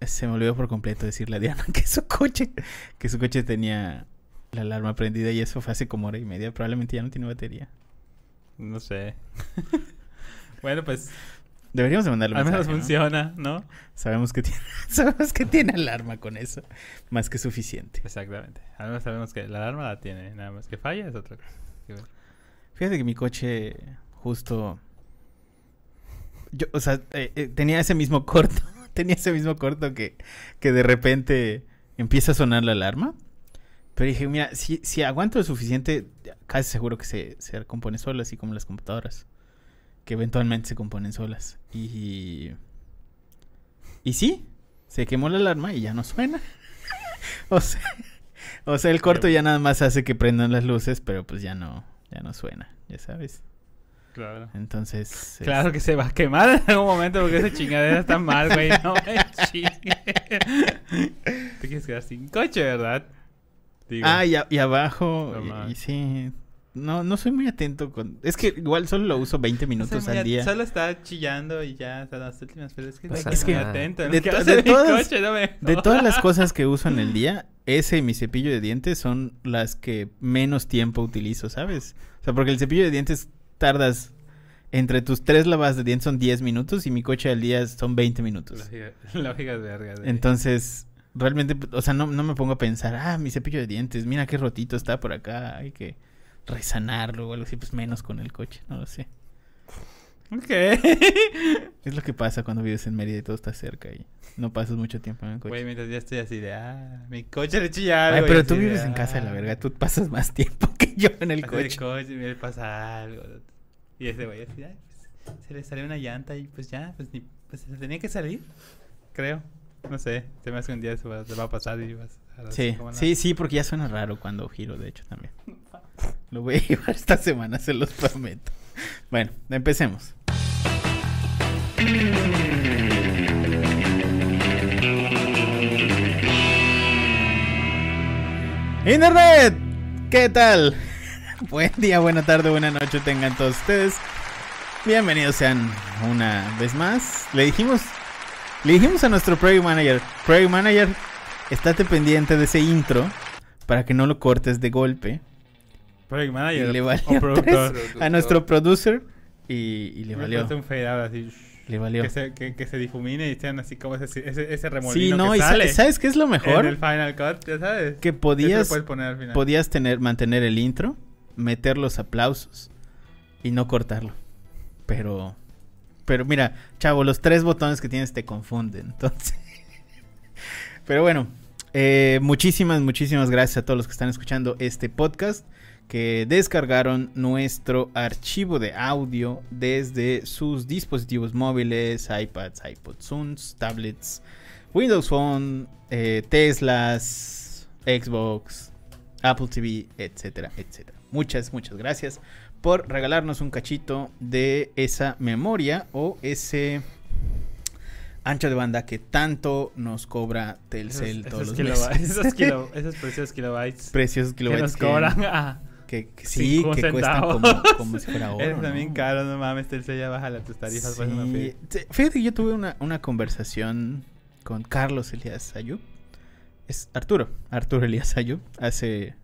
se me olvidó por completo decirle a Diana que su coche, que su coche tenía la alarma prendida y eso fue hace como hora y media. Probablemente ya no tiene batería. No sé. bueno, pues Deberíamos de mandarle un al menos funciona, ¿no? Sabemos que tiene, sabemos que tiene alarma con eso. Más que suficiente. Exactamente. Al menos sabemos que la alarma la tiene, nada más que falla es otra cosa. Fíjate que mi coche justo... Yo, o sea, eh, eh, tenía ese mismo corto. tenía ese mismo corto que, que de repente empieza a sonar la alarma. Pero dije, mira, si, si aguanto lo suficiente, casi seguro que se, se compone sola, así como las computadoras. Que eventualmente se componen solas. Y... Y sí, se quemó la alarma y ya no suena. o sea... O sea, el corto ya nada más hace que prendan las luces, pero pues ya no, ya no suena, ya sabes. Claro. Entonces, es- Claro que se va a quemar en algún momento porque esa chingadera está mal, güey. No me chingues. Te quieres quedar sin coche, ¿verdad? Digo, Ah, y, a- y abajo, No y- más. y, sí, no, no soy muy atento con, es que igual solo lo uso 20 o sea, minutos al día. Solo está chillando y ya, hasta las últimas, pero es que, Pues es estoy que muy atento. de ¿no? ¿Qué to- hace de mi todas- coche? No me De todas las cosas que uso en el día, ese y mi cepillo de dientes son las que menos tiempo utilizo, ¿sabes? O sea, porque el cepillo de dientes tardas entre tus tres lavadas de dientes son 10 minutos y mi coche al día son 20 minutos. Lógica, lógica de verga. güey. Entonces, realmente, o sea, no, no me pongo a pensar, ah, mi cepillo de dientes, mira qué rotito está por acá, hay que resanarlo o algo así, pues menos con el coche, no lo sé. Ok. Es lo que pasa cuando vives en Mérida y todo está cerca y no pasas mucho tiempo en el coche. Güey, mientras ya estoy así de, ah, mi coche le chilla algo. Ay, pero tú de, vives en casa de la ah, verga, tú pasas más tiempo que yo en el así de coche. coche, mira, le pasa algo. Y ese güey así, ay, pues, se le salió una llanta y pues ya, pues ni, pues se le tenía que salir, creo. No sé, se me hace que un día se va, se va a pasar y vas a Sí, la- sí, sí, porque ya suena raro cuando giro, de hecho, también. Lo voy a llevar esta semana, se los prometo. Bueno, empecemos. Internet, ¿qué tal? Buen día, buena tarde, buena noche tengan todos ustedes. Bienvenidos sean una vez más. Le dijimos, le dijimos a nuestro Project Manager, Project Manager, estate pendiente de ese intro para que no lo cortes de golpe. Project Y manager le o valió productor. A nuestro producer y, y le valió. un fade out así, Le valió. que se, que, que se difumine y sean así como ese, ese, ese Sí, remolino no, que y sa- sale ¿sabes qué es lo en mejor? el Final Cut, ya sabes. Que podías, poner al final. podías tener, mantener el intro, meter los aplausos y no cortarlo. Pero, pero mira, chavo, los tres botones que tienes te confunden. Entonces, pero bueno, eh, muchísimas, muchísimas gracias a todos los que están escuchando este podcast. Que descargaron nuestro archivo de audio desde sus dispositivos móviles, iPads, iPods, Zooms, tablets, Windows Phone, eh, Teslas, Xbox, Apple TV, etcétera, etcétera. Muchas, muchas gracias por regalarnos un cachito de esa memoria o ese ancho de banda que tanto nos cobra Telcel esos, todos esos, los meses. esos, kilo- esos preciosos kilobytes Preciosos que kilobytes nos cobran. ah, que, que sí, que cuestan como, como si fuera oro. Eres también ¿no? caro, no mames, Telcel ya baja tus tarifas. pues, Sí. Sí, Fíjate que yo tuve una, una conversación con Carlos Elías Ayub. Es Arturo, Arturo Elías Ayub, hace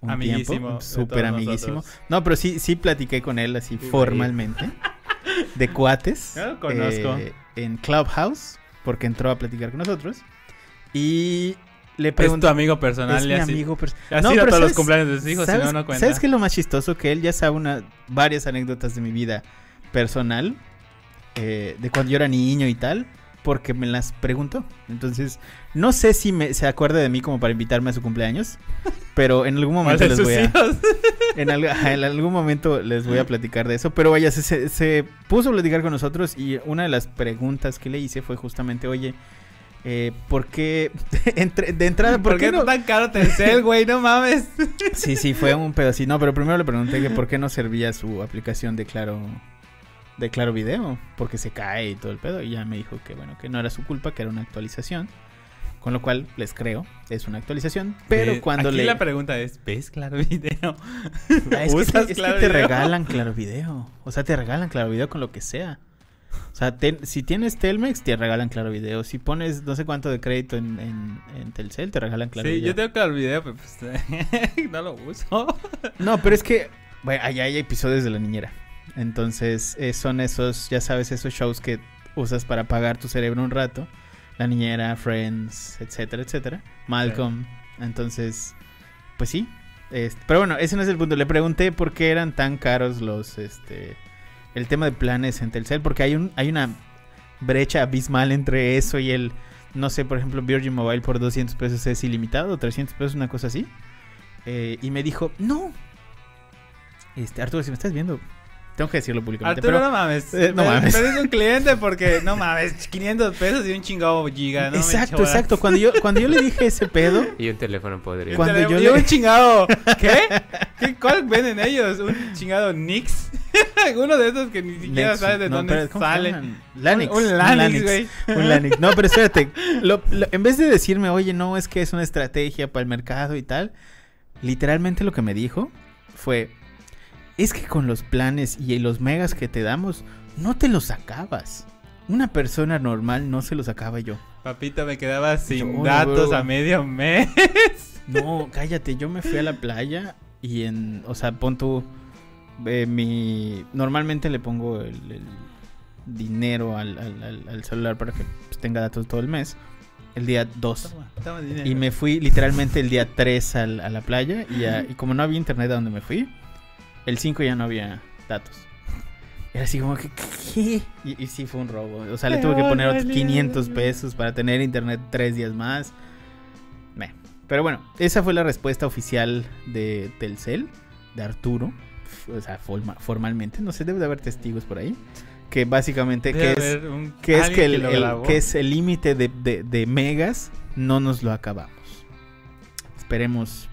un Amiguísimo tiempo. Súper amiguísimo. nosotros. No, pero sí, sí platiqué con él así Sí, formalmente. De cuates. Yo lo conozco. eh, en Clubhouse, porque entró a platicar con nosotros. Y le Es tu amigo personal. Es mi así, amigo pers- Así No, a pero todos los ¿sabes- cumpleaños de sus hijos, si ¿Sabes, no, no cuenta. ¿Sabes qué es lo más chistoso? Que él ya sabe una, varias anécdotas de mi vida personal, eh, de cuando yo era niño y tal, porque me las preguntó. Entonces, no sé si me, se acuerda de mí como para invitarme a su cumpleaños, pero en algún ¿Cuál momento les voy a... En, al- en algún momento les voy a platicar de eso, pero vaya, se, se- se puso a platicar con nosotros y una de las preguntas que le hice fue justamente, oye, eh, ¿por qué, entre- de entrada, ¿por, ¿Por qué qué no? tan caro Telcel, güey? No mames. Sí, sí, fue un pedacito. No, pero primero le pregunté que por qué no servía su aplicación de Claro de Claro Video, porque se cae y todo el pedo. Y ya me dijo que bueno, que no era su culpa, que era una actualización. Con lo cual les creo, es una actualización. Pero cuando aquí le. la pregunta es, ¿ves claro video? Ah, es que, ¿Usas es que Claro te Video? regalan Claro Video. O sea, te regalan Claro Video con lo que sea. O sea, si tienes Telmex, te regalan Claro Video. Si pones no sé cuánto de crédito en, en, en Telcel, te regalan Claro sí, Video. yo tengo el video, pero pues no lo uso. No, pero es que, bueno, allá hay episodios de la niñera. Entonces, eh, son esos, ya sabes, esos shows que usas para apagar tu cerebro un rato. La niñera, Friends, etcétera, etcétera. Malcolm. Entonces, pues sí. Este, pero bueno, ese no es el punto. Le pregunté por qué eran tan caros los, este, el tema de planes en Telcel. Porque hay, un, hay una brecha abismal entre eso y el, no sé, por ejemplo, Virgin Mobile por 200 pesos es ilimitado, 300 pesos, una cosa así. Eh, y me dijo, no. Este, Arturo, si me estás viendo, tengo que decirlo públicamente. Arturo, pero no mames. Eh, no mames. Pero es un cliente porque, no mames, 500 pesos y un chingado giga, ¿no? me exacto, jodas. exacto. Cuando yo, cuando yo le dije ese pedo, Y un teléfono podrido. Cuando teléfono- yo le- un chingado, ¿qué? ¿Qué? ¿Cuál venden ellos? ¿Un chingado Nix? Uno de esos que ni siquiera Nexus, sabes de no, dónde pero ¿cómo se sale. Lanix. Un, un Lanix, güey. Un Lanix. No, pero espérate. Lo- lo- en vez de decirme, oye, no, es que es una estrategia para el mercado y tal, literalmente lo que me dijo fue, es que con los planes y los megas que te damos, no te los acabas. Una persona normal no se los acaba yo. Papito, me quedaba sin Yo, datos a medio mes. No, cállate, yo me fui a la playa y en, o sea, pon tu, eh, mi, normalmente le pongo el, el dinero al, al- al- al celular para que pues, tenga datos todo el mes, el día 2. Toma, toma dinero. Y me fui literalmente el día 3 al- a la playa y, a- y como no había internet a donde me fui, el 5 ya no había datos. Era así como que, ¿qué? Y, y sí fue un robo. O sea, le tuve que poner otros barbaridad. 500 pesos para tener internet tres días más. Meh. Pero bueno, esa fue la respuesta oficial de Telcel, de Arturo. O sea, forma- formalmente. No sé, debe de haber testigos por ahí. Que básicamente, Debe que es, un- que es que el, lo el- grabó. que es el límite de, de- de megas, no nos lo acabamos. Esperemos.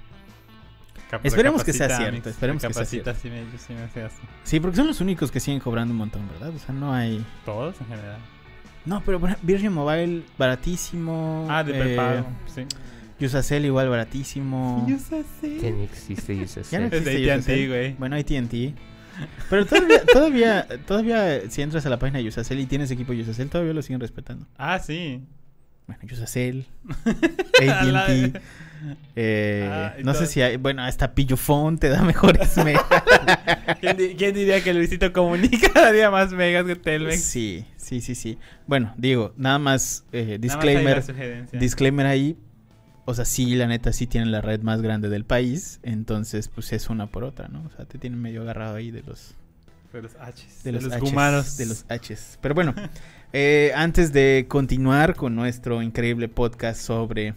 Cap- esperemos que sea cierto, Mix, esperemos que sea recapacita, sí me- sí me. Sí, porque son los únicos que siguen cobrando un montón, ¿verdad? O sea, no hay. Todos en general. No, pero Virgin Mobile baratísimo. Ah, de eh, prepago. Sí. Usacell igual baratísimo. Sí. Que ni existe Yusacell. Ya no Es de AT&T, güey. Bueno, AT&T. Pero todavía, todavía, todavía, si entras a la página de Usacell y tienes equipo Usacell, todavía lo siguen respetando. Ah, sí. Bueno, la- AT&T, eh, Ah, no sé si hay, bueno, hasta Pillofón te da mejores megas. ¿Quién, di- quién diría que Luisito Comunica daría más megas que Telmex? sí, sí, sí, sí. Bueno, digo, nada más eh, Nada más ahí disclaimer, disclaimer ahí. O sea, sí, la neta, sí tienen la red más grande del país. Entonces, pues es una por otra, ¿no? O sea, te tienen medio agarrado ahí de los De los H's. de los, Hs, gumaros. de los Hs. Pero bueno, eh, antes de continuar con nuestro increíble podcast sobre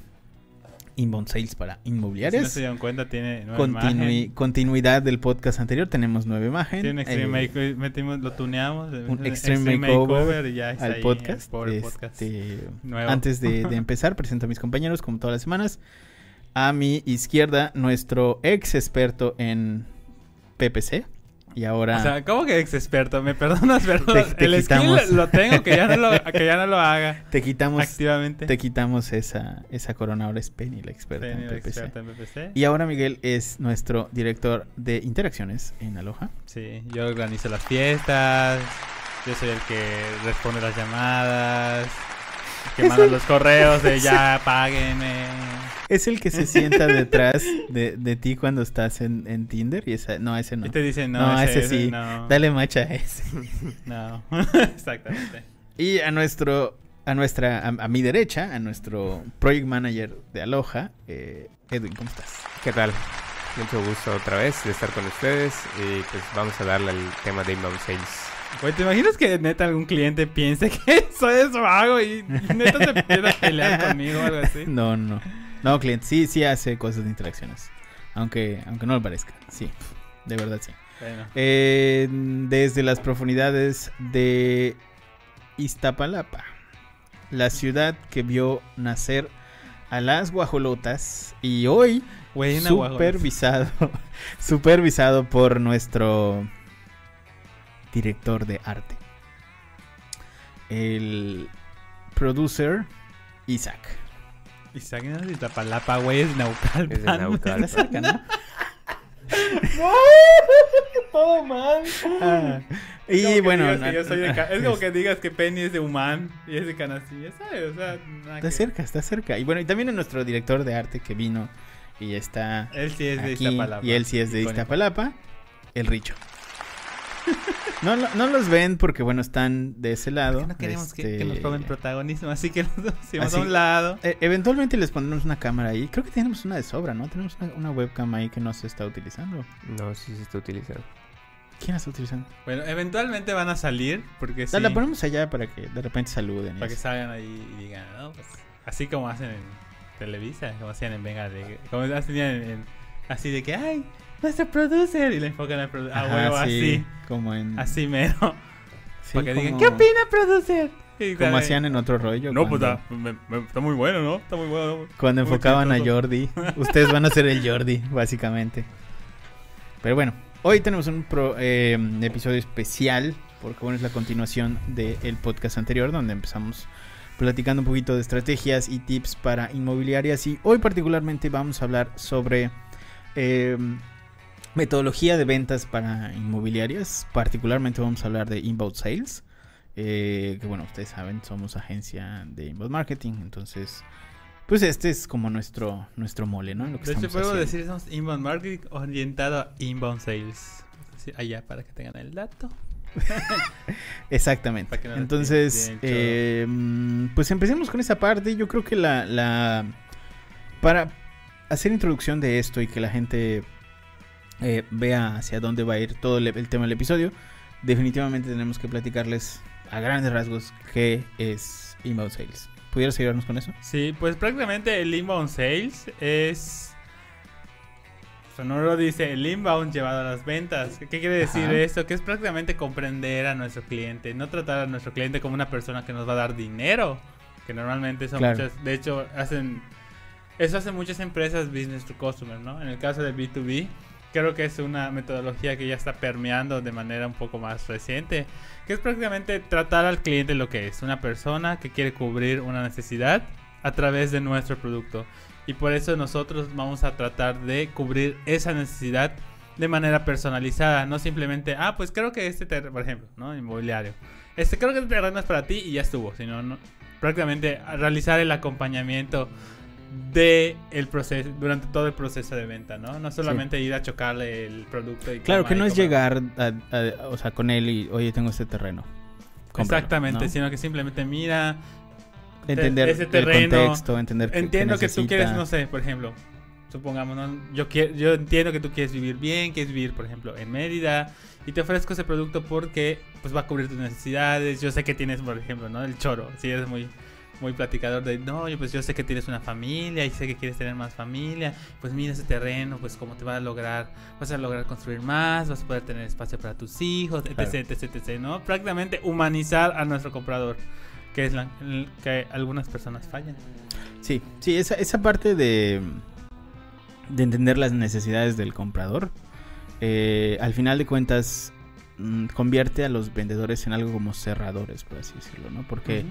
inbound sales para Si no inmobiliarias, se dieron cuenta, tiene nueva continui- imagen. continuidad del podcast anterior, tenemos nueva imagen. Tiene un extreme eh, metimos, lo tuneamos. un extreme makeover ya al ahí, podcast. Este. Antes de, de empezar, presento a mis compañeros, como todas las semanas. A mi izquierda, nuestro ex experto en PPC. Y ahora. O sea, ¿cómo que ex experto? Me perdonas, pero Te- te el quitamos. skill lo tengo, que ya no lo, que ya no lo haga te quitamos, activamente. te quitamos esa, esa corona. Ahora es Penny, la experta PPC. en PPC. Y ahora Miguel es nuestro director de interacciones en Aloha. Sí, yo organizo las fiestas. Yo soy el que responde las llamadas. Que manda los correos de ya, páguenme. Es el que se sienta detrás de, de ti cuando estás en, en Tinder. Y esa, no, ese no. Y te dicen, no, No, ese, ese sí. no. Dale macha a ese. No, exactamente. Y a nuestro, a nuestra, a, a mi derecha, a nuestro project manager de Aloha, eh, Edwin, ¿cómo estás? ¿Qué tal? Mucho gusto otra vez de estar con ustedes y pues vamos a darle al tema de inbound sales. Güey, ¿te imaginas que neta algún cliente piense que soy eso hago y neta se empieza a pelear conmigo o algo así? No, no. No, cliente, sí, sí hace cosas de interacciones. Aunque, aunque no lo parezca. Sí, de verdad sí. Bueno, Eh, desde las profundidades de Iztapalapa, la ciudad que vio nacer a las guajolotas y hoy supervisado, supervisado por nuestro director de arte, el producer Isaac. Isaac no es de Iztapalapa, güey, es de Naucalpan. Es de Naucalpan. Está cerca, ¿no? Todo mal. Ah, Y bueno, yo soy de ca- es es- como que digas que Penny es de Human y es de Canastilla, ¿sabes? O sea, nada Está que- cerca, está cerca. Y bueno, y también a nuestro director de arte que vino y está Él sí es de Iztapalapa. y él sí es de. Iztapalapa, el Richo. No, no, no los ven porque, bueno, están de ese lado. No queremos que, este, que nos roben protagonismo, así que nos hicimos Así- a un lado. eh, eventualmente les pondremos una cámara ahí. Creo que tenemos una de sobra, ¿no? Tenemos una, una webcam ahí que no se está utilizando. No, sí se está utilizando. ¿Quién la está utilizando? Bueno, eventualmente van a salir porque sí, La, la ponemos allá para que de repente saluden. para que salgan ahí y digan, no, pues, así como hacen en Televisa, como hacían en Venga, de, como hacían en, en- así de que, ay, nuestro producer, y le enfocan al producer, ah, Ajá, huevo, sí, así, Como en. así mero, sí, para que digan, ¿qué opina producer? Y Como dale, hacían en otro rollo. No, pues cuando- está, me- me- está muy bueno, ¿no? Está muy bueno. Cuando Muy enfocaban a. Jordi. Ustedes van a ser el Jordi, básicamente. Pero bueno, hoy tenemos un pro- eh, episodio especial. Porque bueno, es la continuación del podcast anterior. Donde empezamos platicando un poquito de estrategias y tips para inmobiliarias. Y hoy particularmente vamos a hablar sobre eh, metodología de ventas para inmobiliarias. Particularmente vamos a hablar de inbound sales. Eh, que bueno, ustedes saben, somos agencia de inbound marketing. Entonces, pues este es como nuestro, nuestro mole, ¿no? Lo que De hecho, podemos haciendo. decir somos inbound marketing orientado a inbound sales. Allá para que tengan el dato. Exactamente. No Entonces, eh, mm, pues empecemos con esa parte. Yo creo que la, la- Para hacer introducción de esto y que la gente eh, vea hacia dónde va a ir todo el, el tema del episodio, definitivamente tenemos que platicarles a grandes rasgos qué es inbound sales. ¿Pudieras ayudarnos con eso? Sí, pues prácticamente el inbound sales es. Sonoro dice el inbound llevado a las ventas. ¿Qué quiere decir Ajá. esto? Que es prácticamente comprender a nuestro cliente, no tratar a nuestro cliente como una persona que nos va a dar dinero. Que normalmente son Claro. muchas. De hecho, hacen. Eso hacen muchas empresas business to customer, ¿no? En el caso de B2B, creo que es una metodología que ya está permeando de manera un poco más reciente. Que es prácticamente tratar al cliente lo que es. Una persona que quiere cubrir una necesidad a través de nuestro producto. Y por eso nosotros vamos a tratar de cubrir esa necesidad de manera personalizada. No simplemente, ah, pues creo que este terreno, por ejemplo, ¿no? Inmobiliario. Este creo que este terreno es para ti y ya estuvo. Sino no, prácticamente realizar el acompañamiento de el proceso durante todo el proceso de venta, ¿no? No solamente ir a chocarle el producto y Claro, que y no es llegar a- a- o sea, con él y, oye, tengo este terreno. Cómpralo", Exactamente, ¿no? sino que simplemente mira, Entender ese el terreno, contexto, entender Entiendo que tú quieres, no sé, por ejemplo, supongamos, ¿no? yo, quiero, yo entiendo que tú quieres vivir bien, quieres vivir, por ejemplo, en Mérida, y te ofrezco ese producto porque pues va a cubrir tus necesidades. Yo sé que tienes, por ejemplo, ¿no? El choro, si eres muy muy platicador de, no, yo, pues yo sé que tienes una familia y sé que quieres tener más familia, pues mira ese terreno, pues cómo te va a lograr, vas a lograr construir más, vas a poder tener espacio para tus hijos, etc, Claro. etc, etc, ¿no? Prácticamente humanizar a nuestro comprador, que es la que algunas personas fallan. Sí, sí, esa, esa parte de, de entender las necesidades del comprador, eh, al final de cuentas, mm, convierte a los vendedores en algo como cerradores, por así decirlo, ¿no? Porque.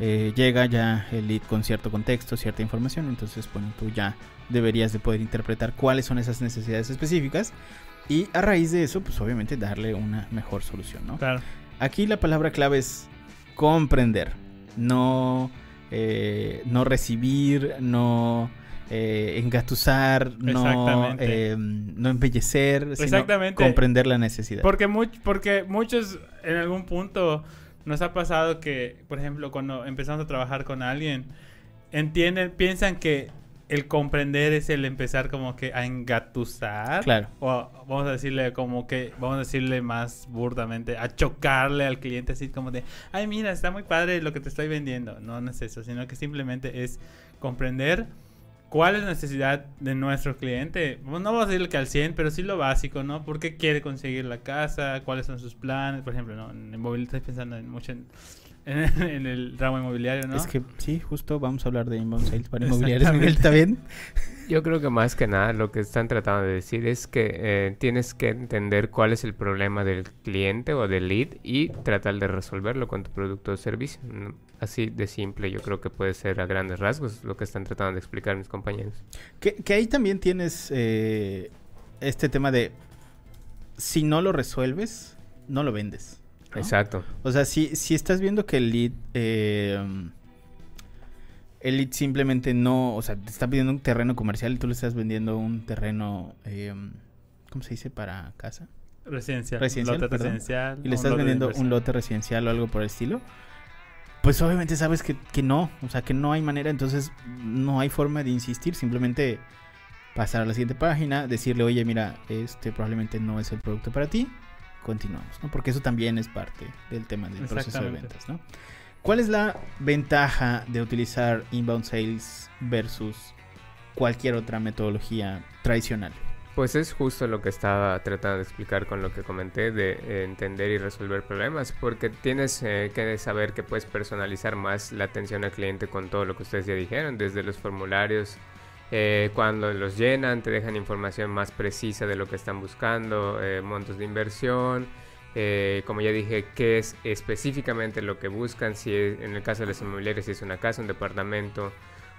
Eh, llega ya el lead con cierto contexto, cierta información, entonces, bueno, tú ya deberías de poder interpretar cuáles son esas necesidades específicas y a raíz de eso, pues obviamente darle una mejor solución, ¿no? Claro. Aquí la palabra clave es comprender, no, eh, no recibir, no eh, engatusar, no, eh, no embellecer, sino Exactamente. comprender la necesidad. Porque, much- porque muchos en algún punto nos ha pasado que, por ejemplo, cuando empezamos a trabajar con alguien, entienden, piensan que el comprender es el empezar como que a engatusar. Claro. O vamos a decirle como que, vamos a decirle más burdamente, a chocarle al cliente así como de, ay mira, está muy padre lo que te estoy vendiendo. No, no es eso, sino que simplemente es comprender cuál es la necesidad de nuestro cliente. Bueno, No vamos a decirle que al 100, pero sí lo básico, ¿no? ¿Por qué quiere conseguir la casa? ¿Cuáles son sus planes? Por ejemplo, ¿no? En inmobiliario estoy pensando en mucho en, en- en el ramo inmobiliario, ¿no? Es que sí, justo vamos a hablar de inbound sales para inmobiliarios, Miguel, ¿está bien? Yo creo que más que nada lo que están tratando de decir es que eh, tienes que entender cuál es el problema del cliente o del lead y tratar de resolverlo con tu producto o servicio. Mm, Así de simple yo creo que puede ser a grandes rasgos lo que están tratando de explicar mis compañeros. Que, que ahí también tienes eh, este tema de si no lo resuelves, no lo vendes. ¿no? Exacto. O sea, si, si estás viendo que el lead. eh, el lead simplemente no. O sea, te está pidiendo un terreno comercial y tú le estás vendiendo un terreno. eh, ¿Cómo se dice? Para casa. Residencial. Residencial, lote perdón. residencial. Y le estás vendiendo un lote residencial o algo por el estilo. Pues obviamente sabes que, que no. O sea, que no hay manera. Entonces, no hay forma de insistir. Simplemente pasar a la siguiente página. Decirle, oye, mira, este probablemente no es el producto para ti. Continuamos, ¿no? Porque eso también es parte del tema del proceso de ventas, ¿no? ¿Cuál es la ventaja de utilizar inbound sales versus cualquier otra metodología tradicional? Pues es justo lo que estaba tratando de explicar con lo que comenté de entender y resolver problemas, porque tienes eh, que saber que puedes personalizar más la atención al cliente con todo lo que ustedes ya dijeron, desde los formularios, eh, cuando los llenan, te dejan información más precisa de lo que están buscando, eh, montos de inversión, eh, como ya dije, qué es específicamente lo que buscan, si es- en el caso de las inmobiliarias, si es una casa, un departamento,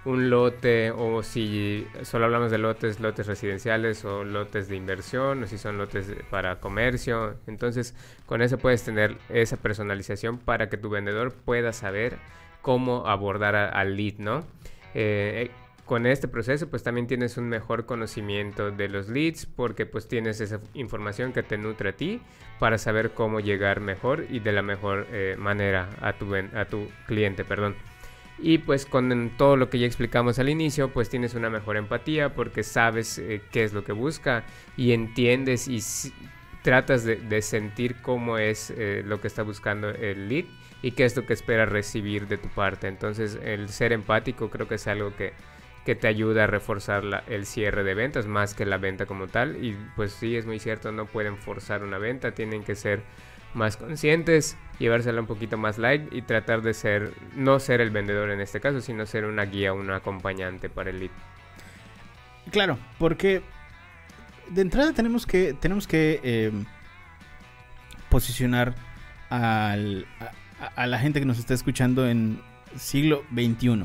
un lote o si solo hablamos de lotes, lotes residenciales o lotes de inversión o si son lotes para comercio. Entonces con eso puedes tener esa personalización para que tu vendedor pueda saber cómo abordar al lead, ¿no? Eh, con este proceso pues también tienes un mejor conocimiento de los leads porque pues tienes esa información que te nutre a ti para saber cómo llegar mejor y de la mejor eh, manera a tu, a tu cliente, perdón. Y pues con todo lo que ya explicamos al inicio, pues tienes una mejor empatía porque sabes eh, qué es lo que busca y entiendes y tratas de, sentir cómo es eh, lo que está buscando el lead y qué es lo que espera recibir de tu parte. Entonces el ser empático creo que es algo que, que te ayuda a reforzar el cierre de ventas más que la venta como tal. Y pues sí, es muy cierto, no pueden forzar una venta, tienen que ser más conscientes, llevársela un poquito más light y tratar de ser, no ser el vendedor en este caso, sino ser una guía, un acompañante para el lead. Claro, porque de entrada tenemos que, tenemos que eh, posicionar a, a la gente que nos está escuchando en siglo XXI.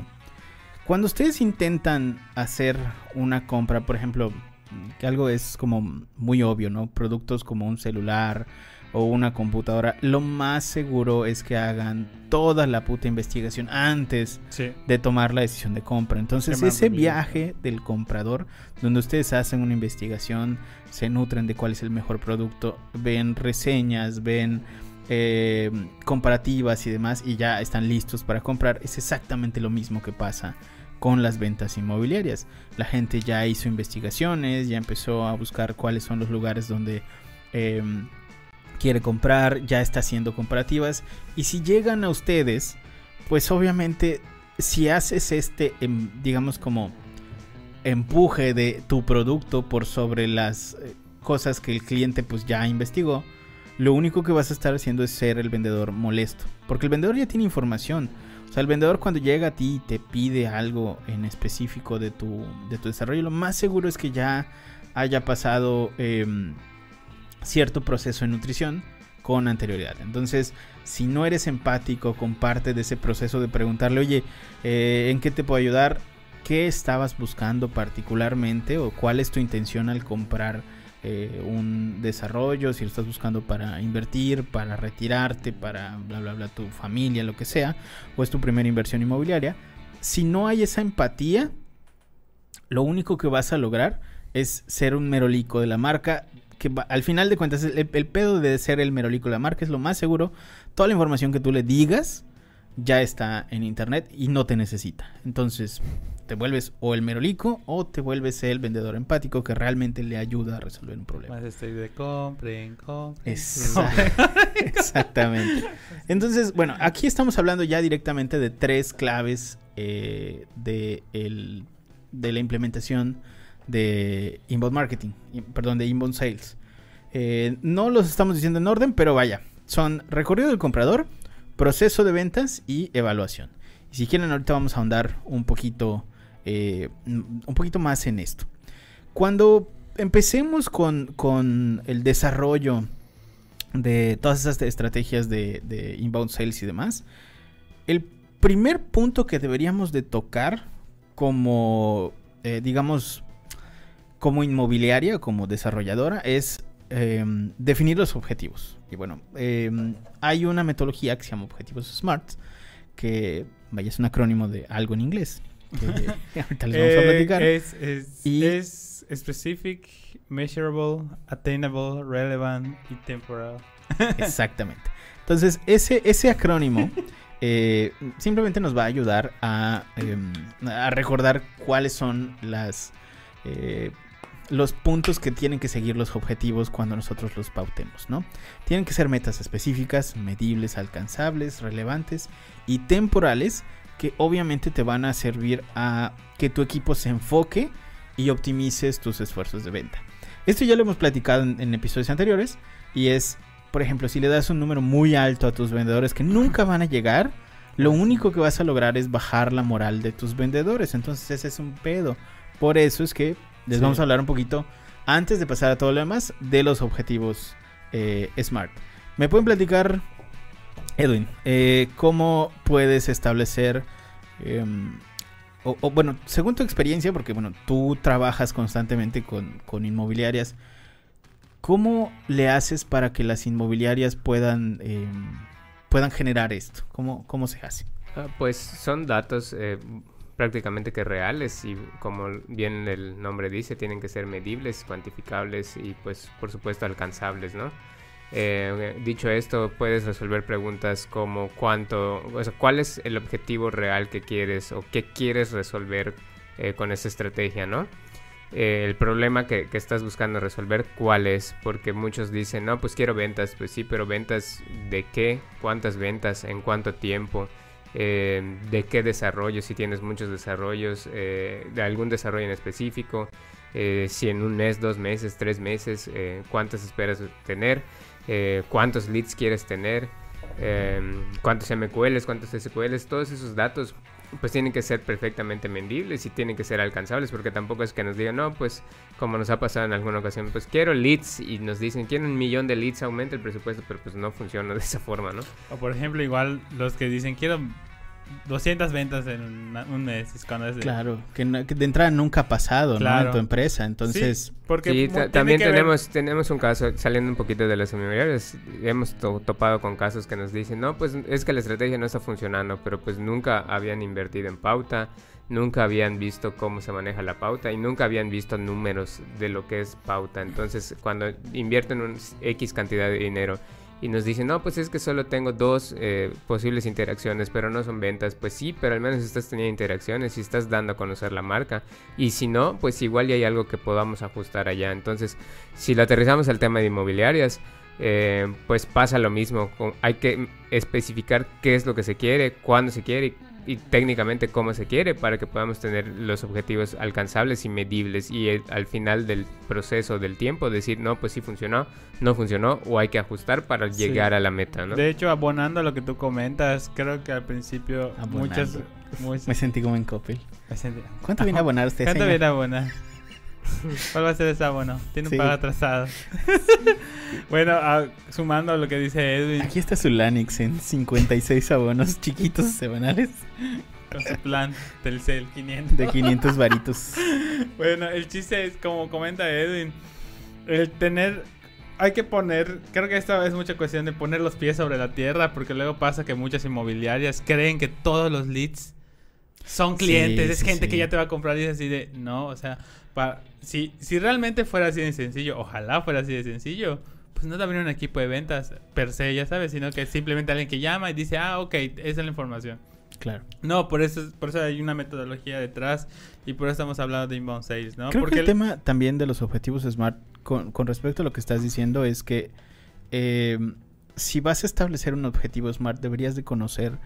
Cuando ustedes intentan hacer una compra, por ejemplo, que algo es como muy obvio, ¿no? Productos como un celular o una computadora, lo más seguro es que hagan toda la puta investigación antes Sí. de tomar la decisión de compra. Entonces, ese viaje del comprador, donde ustedes hacen una investigación, se nutren de cuál es el mejor producto, ven reseñas, ven eh, comparativas y demás, y ya están listos para comprar, es exactamente lo mismo que pasa con las ventas inmobiliarias. La gente ya hizo investigaciones, ya empezó a buscar cuáles son los lugares donde eh, quiere comprar, ya está haciendo comparativas, y si llegan a ustedes, pues obviamente si haces este, em, digamos como empuje de tu producto por sobre las eh, cosas que el cliente pues ya investigó, lo único que vas a estar haciendo es ser el vendedor molesto, porque el vendedor ya tiene información. O sea, el vendedor cuando llega a ti y te pide algo en específico de tu, de tu desarrollo, lo más seguro es que ya haya pasado em, cierto proceso de nutrición con anterioridad. Entonces, si no eres empático con parte de ese proceso de preguntarle, oye, eh, ¿en qué te puedo ayudar? ¿Qué estabas buscando particularmente? ¿O cuál es tu intención al comprar eh, un desarrollo? Si lo estás buscando para invertir, para retirarte, para bla, bla, bla, tu familia, lo que sea. O es tu primera inversión inmobiliaria. Si no hay esa empatía, lo único que vas a lograr es ser un merolico de la marca. Que al final de cuentas, el, el pedo de ser el merolico de la marca es lo más seguro. Toda la información que tú le digas ya está en internet y no te necesita. Entonces, te vuelves o el merolico o te vuelves el vendedor empático que realmente le ayuda a resolver un problema. Más estoy de compren, compren. Exact- Exactamente. Entonces, bueno, aquí estamos hablando ya directamente de tres claves eh, de, el- de la implementación de inbound marketing, perdón, de inbound sales. Eh, no los estamos diciendo en orden, pero vaya, son recorrido del comprador, proceso de ventas y evaluación. Y si quieren, ahorita vamos a ahondar un poquito, eh, un poquito más en esto. Cuando empecemos con, con el desarrollo de todas esas estrategias de, de inbound sales y demás, el primer punto que deberíamos de tocar como, eh, digamos, como inmobiliaria, como desarrolladora, es em, definir los objetivos. Y bueno, em, hay una metodología que se llama objetivos SMART, que vaya, es un acrónimo de algo en inglés. que ahorita les vamos a Eh, platicar. es, es, Y- es specific, measurable, attainable, relevant y temporal. Exactamente. Entonces, ese, ese acrónimo eh, simplemente nos va a ayudar a, em, a recordar cuáles son las eh, los puntos que tienen que seguir los objetivos cuando nosotros los pautemos, ¿no? Tienen que ser metas específicas, medibles, alcanzables, relevantes y temporales que obviamente te van a servir a que tu equipo se enfoque y optimices tus esfuerzos de venta. Esto ya lo hemos platicado en, en episodios anteriores y es, por ejemplo, si le das un número muy alto a tus vendedores que nunca van a llegar, lo único que vas a lograr es bajar la moral de tus vendedores. Entonces ese es un pedo. Por eso es que les Sí. vamos a hablar un poquito, antes de pasar a todo lo demás, de los objetivos eh, SMART. ¿Me pueden platicar, Edwin, eh, cómo puedes establecer... em, o, o, bueno, según tu experiencia, porque bueno, tú trabajas constantemente con, con inmobiliarias, ¿cómo le haces para que las inmobiliarias puedan, eh, puedan generar esto? ¿Cómo, ¿Cómo se hace? Ah, pues son datos eh, prácticamente que reales y como bien el nombre dice, tienen que ser medibles, cuantificables y pues por supuesto alcanzables, ¿no? Eh, dicho esto, puedes resolver preguntas como cuánto, o sea, cuál es el objetivo real que quieres o qué quieres resolver eh, con esa estrategia, ¿no? Eh, el problema que, que estás buscando resolver, ¿cuál es? Porque muchos dicen, no, pues quiero ventas, pues sí, pero ventas de qué, cuántas ventas, en cuánto tiempo, eh, de qué desarrollo, si tienes muchos desarrollos, eh, de algún desarrollo en específico, eh, si en un mes, dos meses, tres meses, eh, cuántas esperas tener, eh, cuántos leads quieres tener, eh, cuántos MQLs, cuántos SQLs, todos esos datos pues tienen que ser perfectamente medibles y tienen que ser alcanzables porque tampoco es que nos digan, no, pues como nos ha pasado en alguna ocasión, pues quiero leads y nos dicen, quiero un millón de leads, aumenta el presupuesto, pero pues no funciona de esa forma, ¿no? O por ejemplo, igual los que dicen quiero 200 ventas en una- un mes. Es cuando es de- Claro, que, no- que de entrada nunca ha pasado en tu empresa. Entonces, Sí, porque Sí, también ver- tenemos, tenemos un caso, saliendo un poquito de las inmobiliarias, hemos to- topado con casos que nos dicen, no, pues es que la estrategia no está funcionando, pero pues nunca habían invertido en pauta, nunca habían visto cómo se maneja la pauta y nunca habían visto números de lo que es pauta. Entonces, cuando invierten un X cantidad de dinero y nos dicen, no, pues es que solo tengo dos eh, posibles interacciones, pero no son ventas. Pues sí, pero al menos estás teniendo interacciones y estás dando a conocer la marca. Y si no, pues igual ya hay algo que podamos ajustar allá. Entonces, si lo aterrizamos al tema de inmobiliarias, eh, pues pasa lo mismo. Hay que especificar qué es lo que se quiere, cuándo se quiere y, y técnicamente cómo se quiere para que podamos tener los objetivos alcanzables y medibles. Y eh, al final del proceso del tiempo decir, no, pues sí funcionó, no funcionó o hay que ajustar para Sí. llegar a la meta, ¿no? De hecho, abonando a lo que tú comentas, creo que al principio Abonando. muchas... me sentí como en Coppel. sentí- ¿Cuánto viene a abonar usted, ¿Cuánto señor? viene a abonar? ¿Cuál va a ser ese abono? Tiene un Sí. pago atrasado. bueno, ah, sumando a lo que dice Edwin Aquí está su Lanix en 56 abonos chiquitos semanales con su plan Telcel 500. de 500 varitos. Bueno, el chiste es, como comenta Edwin, el tener... Hay que poner, creo que esta es mucha cuestión de poner los pies sobre la tierra, porque luego pasa que muchas inmobiliarias creen que todos los leads son clientes, Sí, es sí, gente sí. que ya te va a comprar y es así de, no, o sea, si, si realmente fuera así de sencillo, ojalá fuera así de sencillo, pues no habría un equipo de ventas per se, ya sabes, sino que simplemente alguien que llama y dice, ah, ok, esa es la información. Claro. No, por eso, por eso hay una metodología detrás y por eso estamos hablando de inbound sales, ¿no? Creo Porque que el tema también de los objetivos SMART con, con respecto a lo que estás diciendo es que eh, si vas a establecer un objetivo SMART deberías de conocer,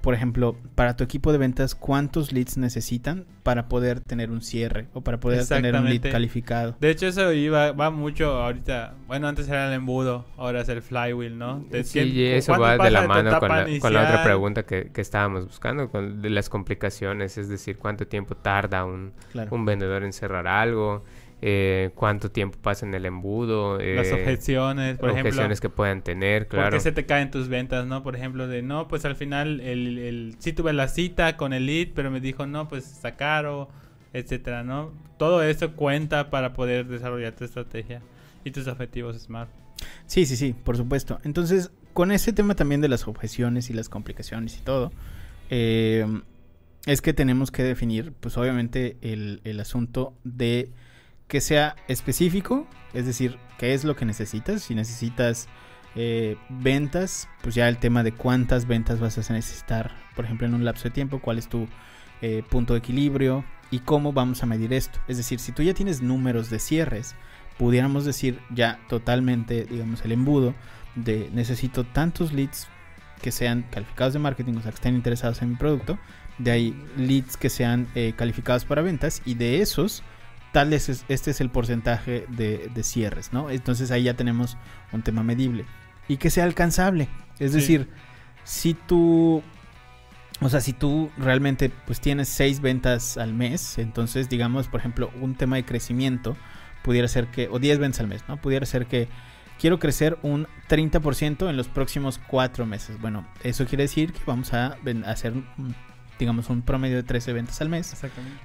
por ejemplo, para tu equipo de ventas cuántos leads necesitan para poder tener un cierre o para poder tener un lead calificado. De hecho, eso iba, va mucho ahorita. Bueno, antes era el embudo, ahora es el flywheel, ¿no? De Sí, y eso ¿cuánto va de la mano con la, con la otra pregunta que, que estábamos buscando, con de las complicaciones, es decir, cuánto tiempo tarda un, Claro. un vendedor en cerrar algo, eh, cuánto tiempo pasa en el embudo, Las eh, objeciones, por ejemplo. objeciones que puedan tener, ¿Por claro. qué se te caen tus ventas, no? Por ejemplo, de no, pues al final el, el, sí tuve la cita con el lead, pero me dijo, no, pues está caro, etcétera, ¿no? Todo eso cuenta para poder desarrollar tu estrategia. y tus objetivos SMART. Sí, sí, sí, por supuesto. Entonces, con ese tema también de las objeciones y las complicaciones y todo, eh, es que tenemos que definir, pues obviamente, el, el asunto de que sea específico, es decir, qué es lo que necesitas. Si necesitas eh, ventas, pues ya el tema de cuántas ventas vas a necesitar, por ejemplo, en un lapso de tiempo, cuál es tu eh, punto de equilibrio y cómo vamos a medir esto. Es decir, si tú ya tienes números de cierres, pudiéramos decir ya totalmente, digamos, el embudo de necesito tantos leads que sean calificados de marketing, o sea, que estén interesados en mi producto, de ahí leads que sean eh, calificados para ventas y de esos tal es, este es el porcentaje de, cierres, ¿no? Entonces ahí ya tenemos un tema medible. Y que sea alcanzable. Es decir, si tú... O sea, si tú realmente pues tienes seis ventas al mes, entonces digamos, por ejemplo, un tema de crecimiento pudiera ser que, o 10 ventas al mes, ¿no? Pudiera ser que quiero crecer un 30% en los próximos cuatro meses. Bueno, eso quiere decir que vamos a hacer digamos, un promedio de 13 ventas al mes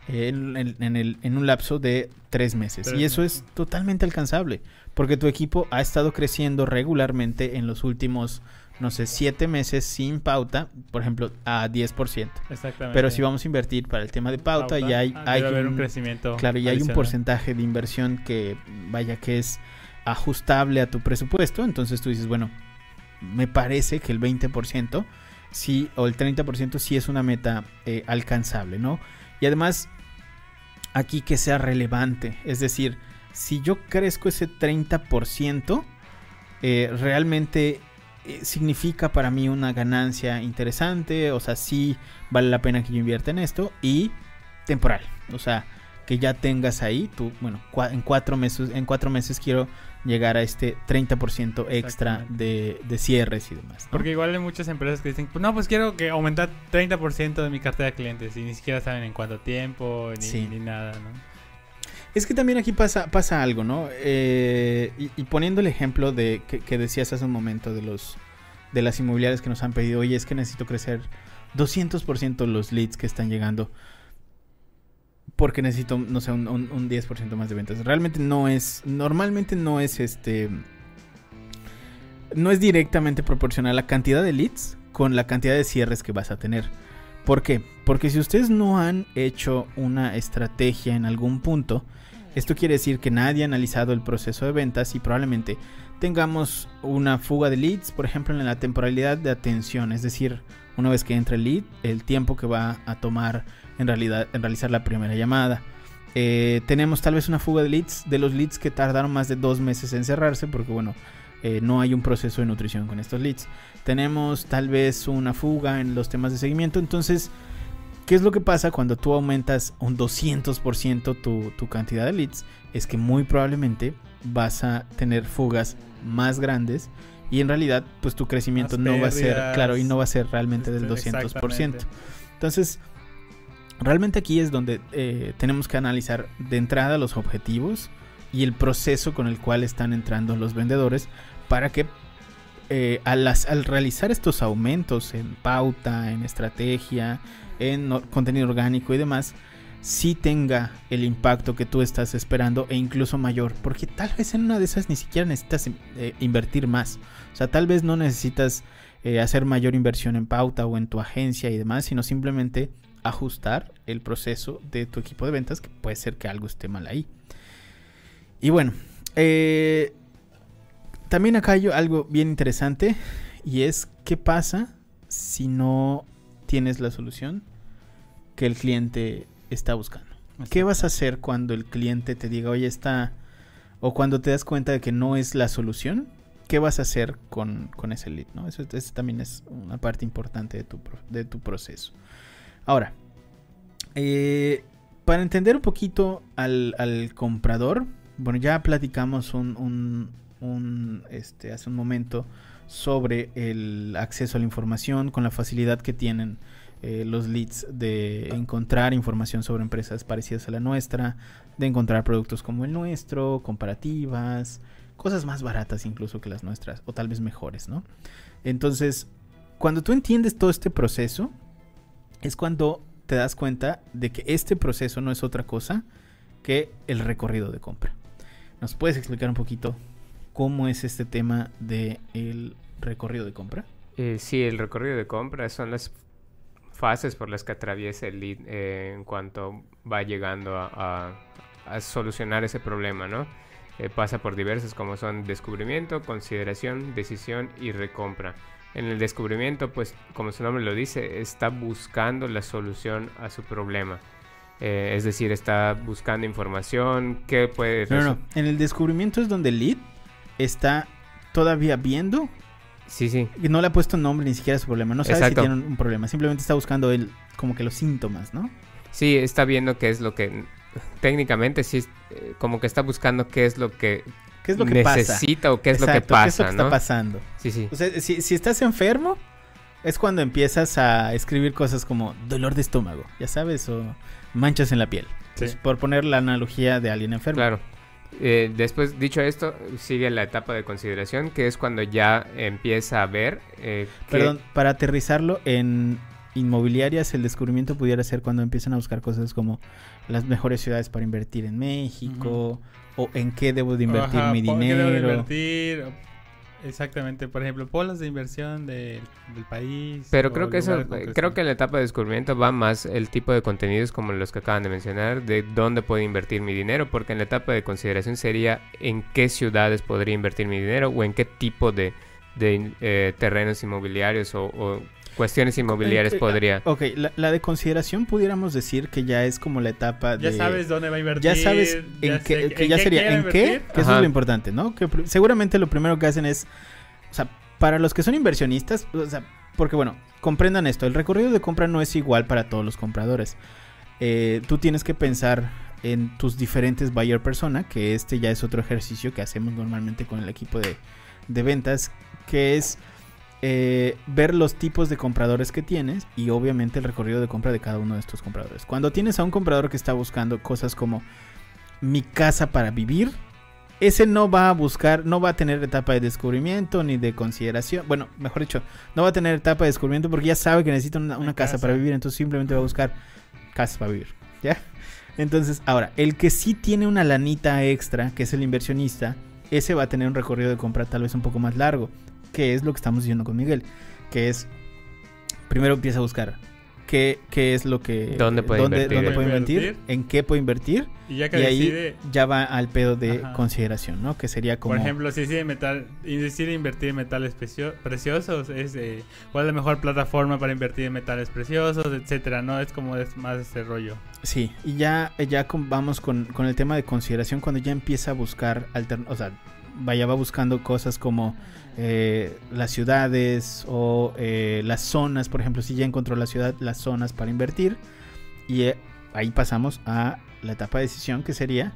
en, el, en, un lapso de 3 meses. y eso es totalmente alcanzable, porque tu equipo ha estado creciendo regularmente en los últimos, no sé, 7 meses sin pauta, por ejemplo, a 10%. Exactamente. Pero si vamos a invertir para el tema de pauta, ya hay, hay un, crecimiento. Claro, y hay un porcentaje de inversión que, vaya, que es ajustable a tu presupuesto. Entonces tú dices, bueno, me parece que el 20% sí, o el 30% sí es una meta eh, alcanzable, ¿no? Y además, aquí que sea relevante, es decir, si yo crezco ese 30%, eh, realmente eh, significa para mí una ganancia interesante, o sea, sí vale la pena que yo invierta en esto y temporal, o sea, que ya tengas ahí, tú, bueno, en cuatro meses, en cuatro meses quiero llegar a este 30% extra de, de, cierres y demás. Porque igual hay muchas empresas que dicen, no, pues quiero que aumentar 30% de mi cartera de clientes y ni siquiera saben en cuánto tiempo ni, nada, ¿no? Es que también aquí pasa, pasa algo, ¿no? Eh, y, poniendo el ejemplo de que, que, decías hace un momento de los de las inmobiliarias que nos han pedido, oye, es que necesito crecer 200% los leads que están llegando porque necesito, no sé, un, un, 10% más de ventas. Realmente no es, normalmente no es este, no es directamente proporcional la cantidad de leads con la cantidad de cierres que vas a tener. ¿Por qué? Porque si ustedes no han hecho una estrategia en algún punto, esto quiere decir que nadie ha analizado el proceso de ventas y probablemente tengamos una fuga de leads, por ejemplo, en la temporalidad de atención, es decir, una vez que entra el lead, el tiempo que va a tomar en, realidad, en realizar la primera llamada. Eh, tenemos tal vez una fuga de leads, de los leads que tardaron más de dos meses en cerrarse, porque bueno, eh, no hay un proceso de nutrición con estos leads. Tenemos tal vez una fuga en los temas de seguimiento. Entonces, ¿qué es lo que pasa cuando tú aumentas un 200% tu, tu cantidad de leads? Es que muy probablemente vas a tener fugas más grandes y en realidad pues tu crecimiento no va a ser claro y no va a ser realmente del 200%. Entonces, realmente aquí es donde eh, tenemos que analizar de entrada los objetivos y el proceso con el cual están entrando los vendedores para que eh, al, realizar estos aumentos en pauta, en estrategia, en contenido orgánico y demás, sí tenga el impacto que tú estás esperando e incluso mayor. Porque tal vez en una de esas ni siquiera necesitas eh, invertir más. O sea, tal vez no necesitas hacer mayor inversión en pauta o en tu agencia y demás, sino simplemente ajustar el proceso de tu equipo de ventas, que puede ser que algo esté mal ahí. Y bueno, eh, también acá hay algo bien interesante y es qué pasa si no tienes la solución que el cliente está buscando. ¿Qué vas a hacer cuando el cliente te diga, oye, está... o cuando te das cuenta de que no es la solución? ¿Qué vas a hacer con, ese lead? ¿no? Eso, eso, también es una parte importante de tu, de tu proceso. Ahora, eh, para entender un poquito al, comprador, bueno, ya platicamos un, este, hace un momento sobre el acceso a la información con la facilidad que tienen eh, los leads de encontrar información sobre empresas parecidas a la nuestra, de encontrar productos como el nuestro, comparativas, cosas más baratas incluso que las nuestras, o tal vez mejores, ¿no? Entonces, cuando tú entiendes todo este proceso, es cuando te das cuenta de que este proceso no es otra cosa que el recorrido de compra. ¿Nos puedes explicar un poquito cómo es este tema del el recorrido de compra? Eh, sí, el recorrido de compra son las fases por las que atraviesa el lead eh, en cuanto va llegando a solucionar ese problema, ¿no? Eh, pasa por diversas como son descubrimiento, consideración, decisión y recompra. En el descubrimiento, pues como su nombre lo dice, está buscando la solución a su problema. Eh, es decir, está buscando información, qué puede... No, no. En el descubrimiento es donde lead está todavía viendo Sí, sí. y no le ha puesto nombre ni siquiera a su problema. No sabe Exacto. si tiene un, un problema. Simplemente está buscando él como que los síntomas, ¿no? Sí, está viendo qué es lo que... Técnicamente sí, eh, como que está buscando qué es lo que ¿Qué es lo que pasa? necesita o qué es lo que pasa, ¿Qué es lo que ¿no? está pasando? Sí, sí. O sea, si, si estás enfermo, es cuando empiezas a escribir cosas como dolor de estómago, ya sabes, o manchas en la piel. Sí. Pues, por poner la analogía de alguien enfermo. Claro. Eh, después, dicho esto, sigue la etapa de consideración, que es cuando ya empieza a ver... eh, que- Perdón, para aterrizarlo en inmobiliarias, el descubrimiento pudiera ser cuando empiezan a buscar cosas como las mejores ciudades para invertir en México, o en qué debo de invertir Ajá, mi ¿por qué debo de dinero. invertir? Exactamente, por ejemplo, polos de inversión del, del país. Pero creo que eso, con creo que en la etapa de descubrimiento va más el tipo de contenidos como los que acaban de mencionar, de dónde puedo invertir mi dinero, porque en la etapa de consideración sería en qué ciudades podría invertir mi dinero o en qué tipo de, de, eh, terrenos inmobiliarios o, o cuestiones inmobiliarias Eh, eh, podría... Ok, la, la de consideración pudiéramos decir que ya es como la etapa Ya de... sabes dónde va a invertir. ya sabes en qué, que ya sería en qué, que eso es lo importante, ¿no? Que seguramente lo primero que hacen es, o sea, para los que son inversionistas, o sea, porque bueno, comprendan esto, el recorrido de compra no es igual para todos los compradores. Eh, tú tienes que pensar en tus diferentes buyer persona, que este ya es otro ejercicio que hacemos normalmente con el equipo de, de ventas, que es eh, ver los tipos de compradores que tienes y obviamente el recorrido de compra de cada uno de estos compradores. Cuando tienes a un comprador que está buscando cosas como mi casa para vivir, ese no va a buscar, no va a tener etapa de descubrimiento ni de consideración. Bueno, mejor dicho, no va a tener etapa de descubrimiento porque ya sabe que necesita una, una casa, casa. para vivir, entonces simplemente va a buscar casas para vivir. ¿Ya? Entonces, ahora, el que sí tiene una lanita extra, que es el inversionista, ese va a tener un recorrido de compra tal vez un poco más largo, que es lo que estamos diciendo con Miguel, que es, primero empieza a buscar qué, qué es lo que... ¿Dónde puede invertir? dónde puede Invertir. invertir, en qué puede invertir, Y ya que y ahí decide, ya va al pedo de Ajá. consideración, ¿no? Que sería como... por ejemplo, si decide, metal, decide invertir en metales precio- preciosos, es eh, cuál es la mejor plataforma para invertir en metales preciosos, etcétera, ¿no? Es como es más ese rollo. Sí, y ya, ya con- vamos con, con el tema de consideración cuando ya empieza a buscar altern o sea, vaya, va buscando cosas como eh, las ciudades o eh, las zonas, por ejemplo, si ya encontró la ciudad, las zonas para invertir, y eh, ahí pasamos a la etapa de decisión que sería,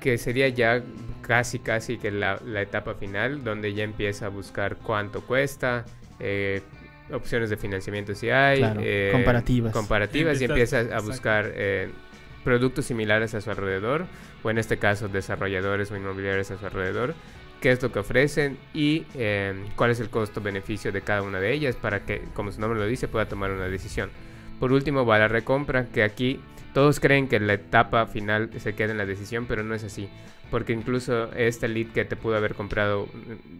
que sería ya casi casi que la, la etapa final donde ya empieza a buscar cuánto cuesta eh, opciones de financiamiento si hay Claro, eh, comparativas. comparativas y empieza a buscar eh, productos similares a su alrededor o en este caso desarrolladores o inmobiliarios a su alrededor qué es lo que ofrecen y eh, cuál es el costo-beneficio de cada una de ellas para que, como su nombre lo dice, pueda tomar una decisión. Por último va la recompra, que aquí todos creen que la etapa final se queda en la decisión, pero no es así. Porque incluso este lead que te pudo haber comprado,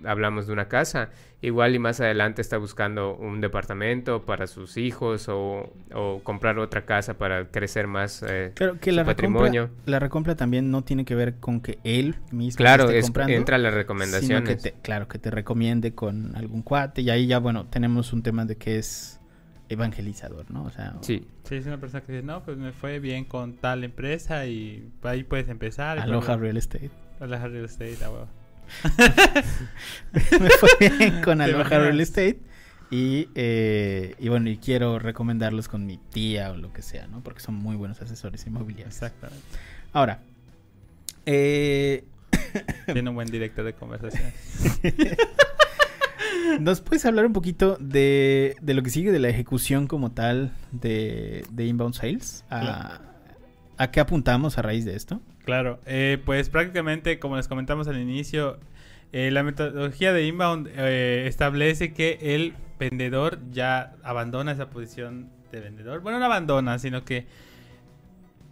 hablamos de una casa, igual y más adelante está buscando un departamento para sus hijos o, o comprar otra casa para crecer más. eh, claro, que Su la recompra, patrimonio. la recompra también no tiene que ver con que él mismo claro, esté es- comprando. entra las sino recomendaciones. que te, claro, que te recomiende con algún cuate. Y ahí ya, bueno, tenemos un tema de que es evangelizador, ¿no? O sea, Sí, Si es una persona que dice, no, pues me fue bien con tal empresa y ahí puedes empezar. Aloha Real Estate. Aloha Real Estate, ah. Me fue bien con ¿Te Aloha? Real Estate. Y, eh, y bueno, y quiero recomendarlos con mi tía o lo que sea, ¿no? Porque son muy buenos asesores inmobiliarios. Exactamente. Ahora, eh, Tiene un buen director de conversación. ¿nos puedes hablar un poquito de, de lo que sigue de la ejecución como tal de, de Inbound Sales? ¿A, ¿A qué apuntamos a raíz de esto? Claro, eh, pues prácticamente como les comentamos al inicio, eh, la metodología de inbound eh, establece que el vendedor ya abandona esa posición de vendedor. Bueno, no abandona, sino que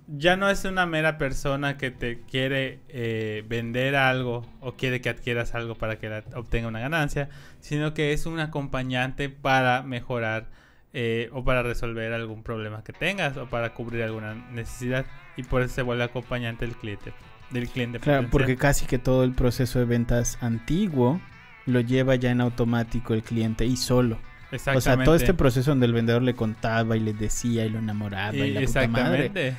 ya no es una mera persona que te quiere eh, vender algo o quiere que adquieras algo para que obtenga una ganancia, sino que es un acompañante para mejorar eh, o para resolver algún problema que tengas o para cubrir alguna necesidad y por eso se vuelve acompañante del cliente. Del cliente claro, porque casi que todo el proceso de ventas antiguo lo lleva ya en automático el cliente y solo. O sea, todo este proceso donde el vendedor le contaba y le decía y lo enamoraba y, la puta madre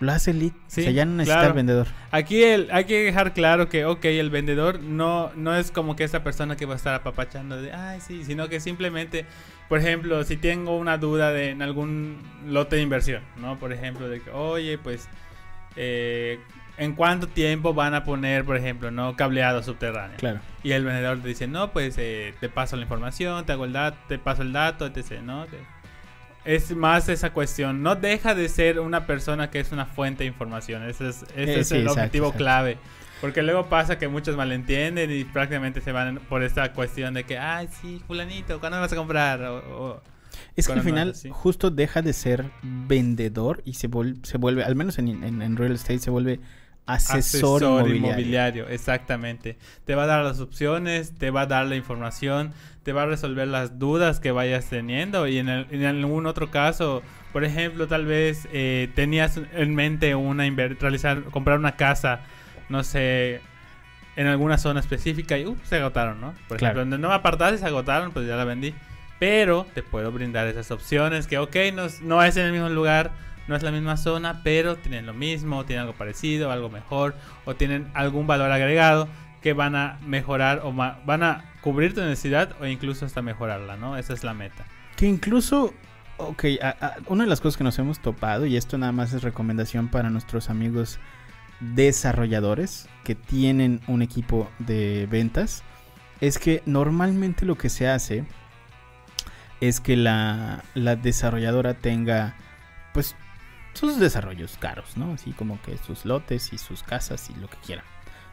lo hace el lead. o sea, ya no necesita el vendedor. Aquí el, hay que dejar claro que, ok, el vendedor no, no es como que esa persona que va a estar apapachando de, ay, sí, sino que simplemente, por ejemplo, si tengo una duda de en algún lote de inversión, ¿no? Por ejemplo, de que, oye, pues, eh, ¿en cuánto tiempo van a poner, por ejemplo, no cableado subterráneo? Claro. Y el vendedor te dice, no, pues, eh, te paso la información, te hago el dato, te paso el dato, etc., ¿no? Es más esa cuestión. No deja de ser una persona que es una fuente de información. Ese es, ese eh, es el objetivo clave. Porque luego pasa que muchos malentienden y prácticamente se van por esta cuestión de que, ay, sí, fulanito, ¿cuándo vas a comprar? es que al final justo deja de ser vendedor y se, se vuelve, al menos en, en real estate, se vuelve asesor, inmobiliario. Exactamente. Te va a dar las opciones, te va a dar la información, te va a resolver las dudas que vayas teniendo y en, algún otro caso, por ejemplo, tal vez eh, tenías en mente una realizar, comprar una casa, no sé, en alguna zona específica y uh, se agotaron, ¿no? Por ejemplo, donde no me apartaste se agotaron, pues ya la vendí. Pero te puedo brindar esas opciones que, ok, no, no es en el mismo lugar, no es la misma zona, pero tienen lo mismo, tienen algo parecido, algo mejor, o tienen algún valor agregado que van a mejorar o van a cubrir tu necesidad o incluso hasta mejorarla, ¿no? Esa es la meta. Que incluso, ok, una de las cosas que nos hemos topado, y esto nada más es recomendación para nuestros amigos desarrolladores que tienen un equipo de ventas, es que normalmente lo que se hace es que la, la desarrolladora tenga pues sus desarrollos caros, ¿no? Así como que sus lotes y sus casas y lo que quieran.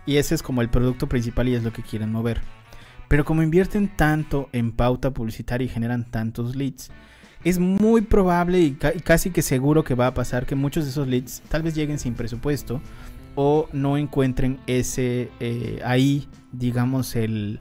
Y ese es como el producto principal y es lo que quieren mover. Pero como invierten tanto en pauta publicitaria y generan tantos leads, es muy probable y, casi que seguro que va a pasar que muchos de esos leads tal vez lleguen sin presupuesto o no encuentren ese eh, ahí, digamos, el...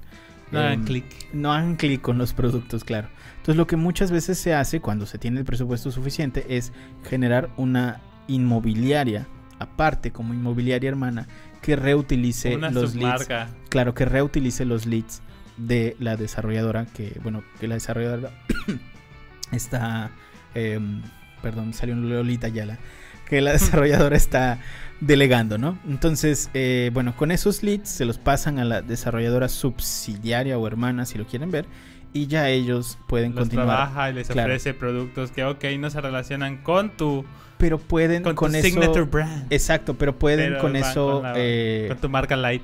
No hagan em, clic. No hagan clic con los productos, claro. Entonces lo que muchas veces se hace cuando se tiene el presupuesto suficiente es generar una inmobiliaria aparte como inmobiliaria hermana que reutilice los leads. Claro, que reutilice los leads de la desarrolladora que bueno, que la desarrolladora está em, perdón, salió un Lolita Yala que la desarrolladora está delegando, ¿no? Entonces, eh, bueno, con esos leads se los pasan a la desarrolladora subsidiaria o hermana, si lo quieren ver, y ya ellos pueden los continuar. trabaja y les ofrece productos que, ok, no se relacionan con tu... Pero pueden con, eso... Signature brand. Exacto, pero pueden con eso... Con, eh, con tu marca light.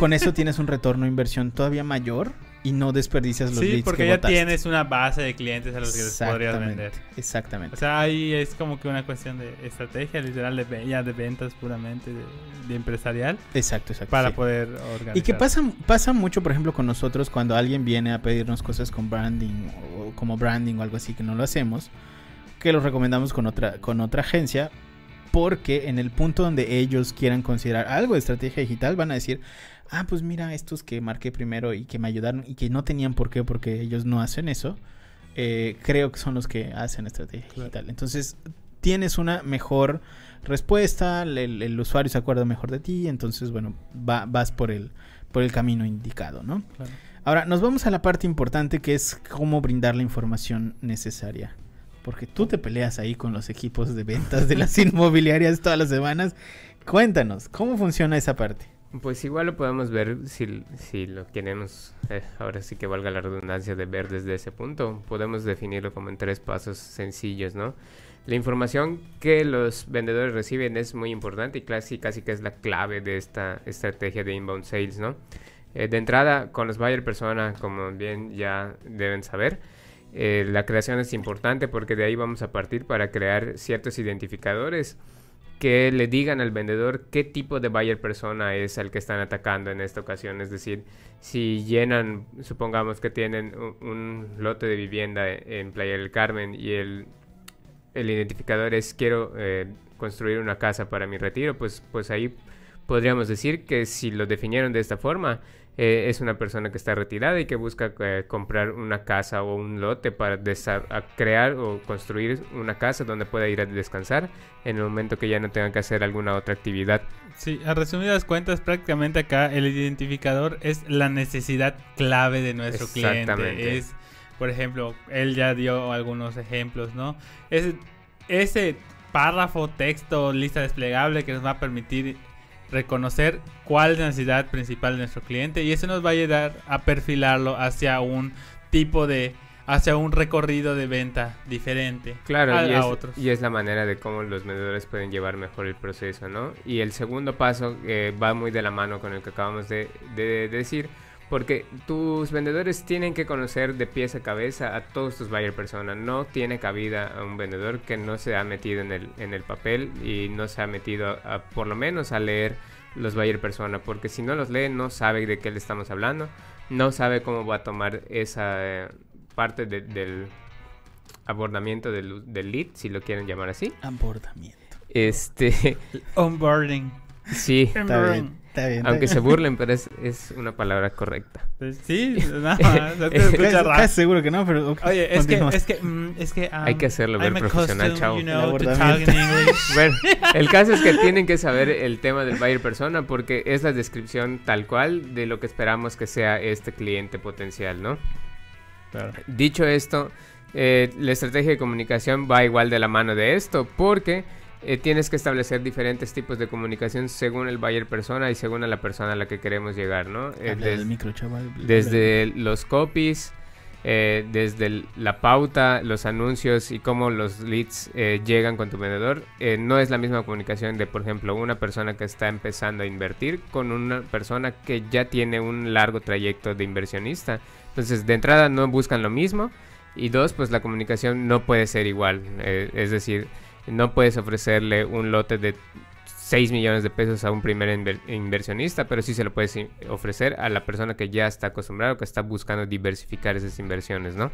con eso tienes un retorno de inversión todavía mayor y no desperdicias los sí, Sí, porque ya tienes una base de clientes a los que les podrías vender. Exactamente. O sea, ahí es como que una cuestión de estrategia, literal, de, ya de ventas puramente, de, empresarial. Exacto, exacto. Para poder organizar. Y que pasa, pasa mucho, por ejemplo, con nosotros cuando alguien viene a pedirnos cosas con branding o como branding o algo así que no lo hacemos, que lo recomendamos con otra, con otra agencia. Porque en el punto donde ellos quieran considerar algo de estrategia digital, van a decir, ah, pues mira, estos que marqué primero y que me ayudaron y que no tenían por qué porque ellos no hacen eso, eh, creo que son los que hacen estrategia digital. Entonces, tienes una mejor respuesta, el, usuario se acuerda mejor de ti, entonces, bueno, vas por el, por el camino indicado, ¿no? Ahora, nos vamos a la parte importante que es cómo brindar la información necesaria. Porque tú te peleas ahí con los equipos de ventas de las inmobiliarias todas las semanas. Cuéntanos, ¿cómo funciona esa parte? Pues igual lo podemos ver si, si lo queremos, eh, ahora sí que valga la redundancia de ver desde ese punto. Podemos definirlo como en tres pasos sencillos, ¿no? La información que los vendedores reciben es muy importante y casi, casi que es la clave de esta estrategia de inbound sales, ¿no? Eh, de entrada, con los buyer persona, como bien ya deben saber, eh, la creación es importante porque de ahí vamos a partir para crear ciertos identificadores que le digan al vendedor qué tipo de buyer persona es el que están atacando en esta ocasión. Es decir, si llenan, supongamos que tienen un, lote de vivienda en Playa del Carmen y el, el identificador es quiero eh, construir una casa para mi retiro, pues, pues ahí podríamos decir que si lo definieron de esta forma, eh, es una persona que está retirada y que busca eh, comprar una casa o un lote para crear o construir una casa donde pueda ir a descansar en el momento que ya no tenga que hacer alguna otra actividad. Sí, a resumidas cuentas, prácticamente acá el identificador es la necesidad clave de nuestro cliente. Es, por ejemplo, él ya dio algunos ejemplos, ¿no? Es, ese párrafo, texto, lista desplegable que nos va a permitir reconocer cuál es la necesidad principal de nuestro cliente y eso nos va a ayudar a perfilarlo hacia un tipo de hacia un recorrido de venta diferente claro a, y, es, otros. y es la manera de cómo los vendedores pueden llevar mejor el proceso no y el segundo paso eh, va muy de la mano con el que acabamos de, de, decir porque tus vendedores tienen que conocer de pies a cabeza a todos tus buyer personas. No tiene cabida a un vendedor que no se ha metido en el, en el papel y no se ha metido a, por lo menos a leer los buyer persona. Porque si no los lee, no sabe de qué le estamos hablando. No sabe cómo va a tomar esa eh, parte del abordamiento del, del lead, si lo quieren llamar así. Abordamiento. Este. Onboarding. Sí. Está bien. Aunque se burlen, pero es, es una palabra correcta. Pues sí, no, no te escucha raro. Casi seguro que no, pero. Oye, es que, es que, mm, es que. Um, Hay que hacerlo ver profesional, chavo. You know, bueno, el caso es que tienen que saber el tema del buyer persona porque es la descripción tal cual de lo que esperamos que sea este cliente potencial, ¿no? Claro. Dicho esto, eh, la estrategia de comunicación va igual de la mano de esto porque eh, tienes que establecer diferentes tipos de comunicación según el buyer persona y según a la persona a la que queremos llegar, ¿no? Eh, desde, micro, chaval. desde los copies, eh, desde la pauta, los anuncios y cómo los leads llegan con tu vendedor. no es la misma comunicación de, por ejemplo, una persona que está empezando a invertir con una persona que ya tiene un largo trayecto de inversionista. Entonces, de entrada no buscan lo mismo. Y dos, pues la comunicación no puede ser igual. es decir, no puedes ofrecerle un lote de 6 millones de pesos a un primer inversionista, pero sí se lo puedes ofrecer a la persona que ya está acostumbrada o que está buscando diversificar esas inversiones, ¿no?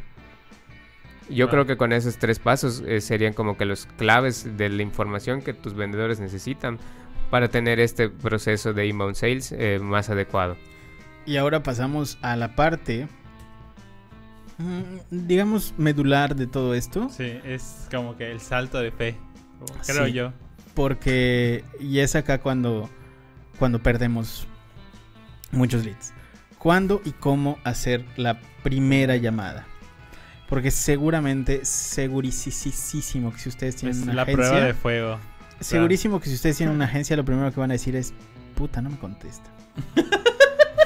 Yo creo que con esos tres pasos eh, serían como que los claves de la información que tus vendedores necesitan para tener este proceso de inbound sales eh, más adecuado. Y ahora pasamos a la parte digamos, medular de todo esto. Sí, es como que el salto de fe, creo yo. Porque, y es acá cuando, cuando perdemos muchos leads. ¿Cuándo y cómo hacer la primera llamada? Porque seguramente, segurísimo que si ustedes tienen una la agencia... prueba de fuego. Segurísimo que si ustedes tienen una agencia, lo primero que van a decir es, puta, no me contesta.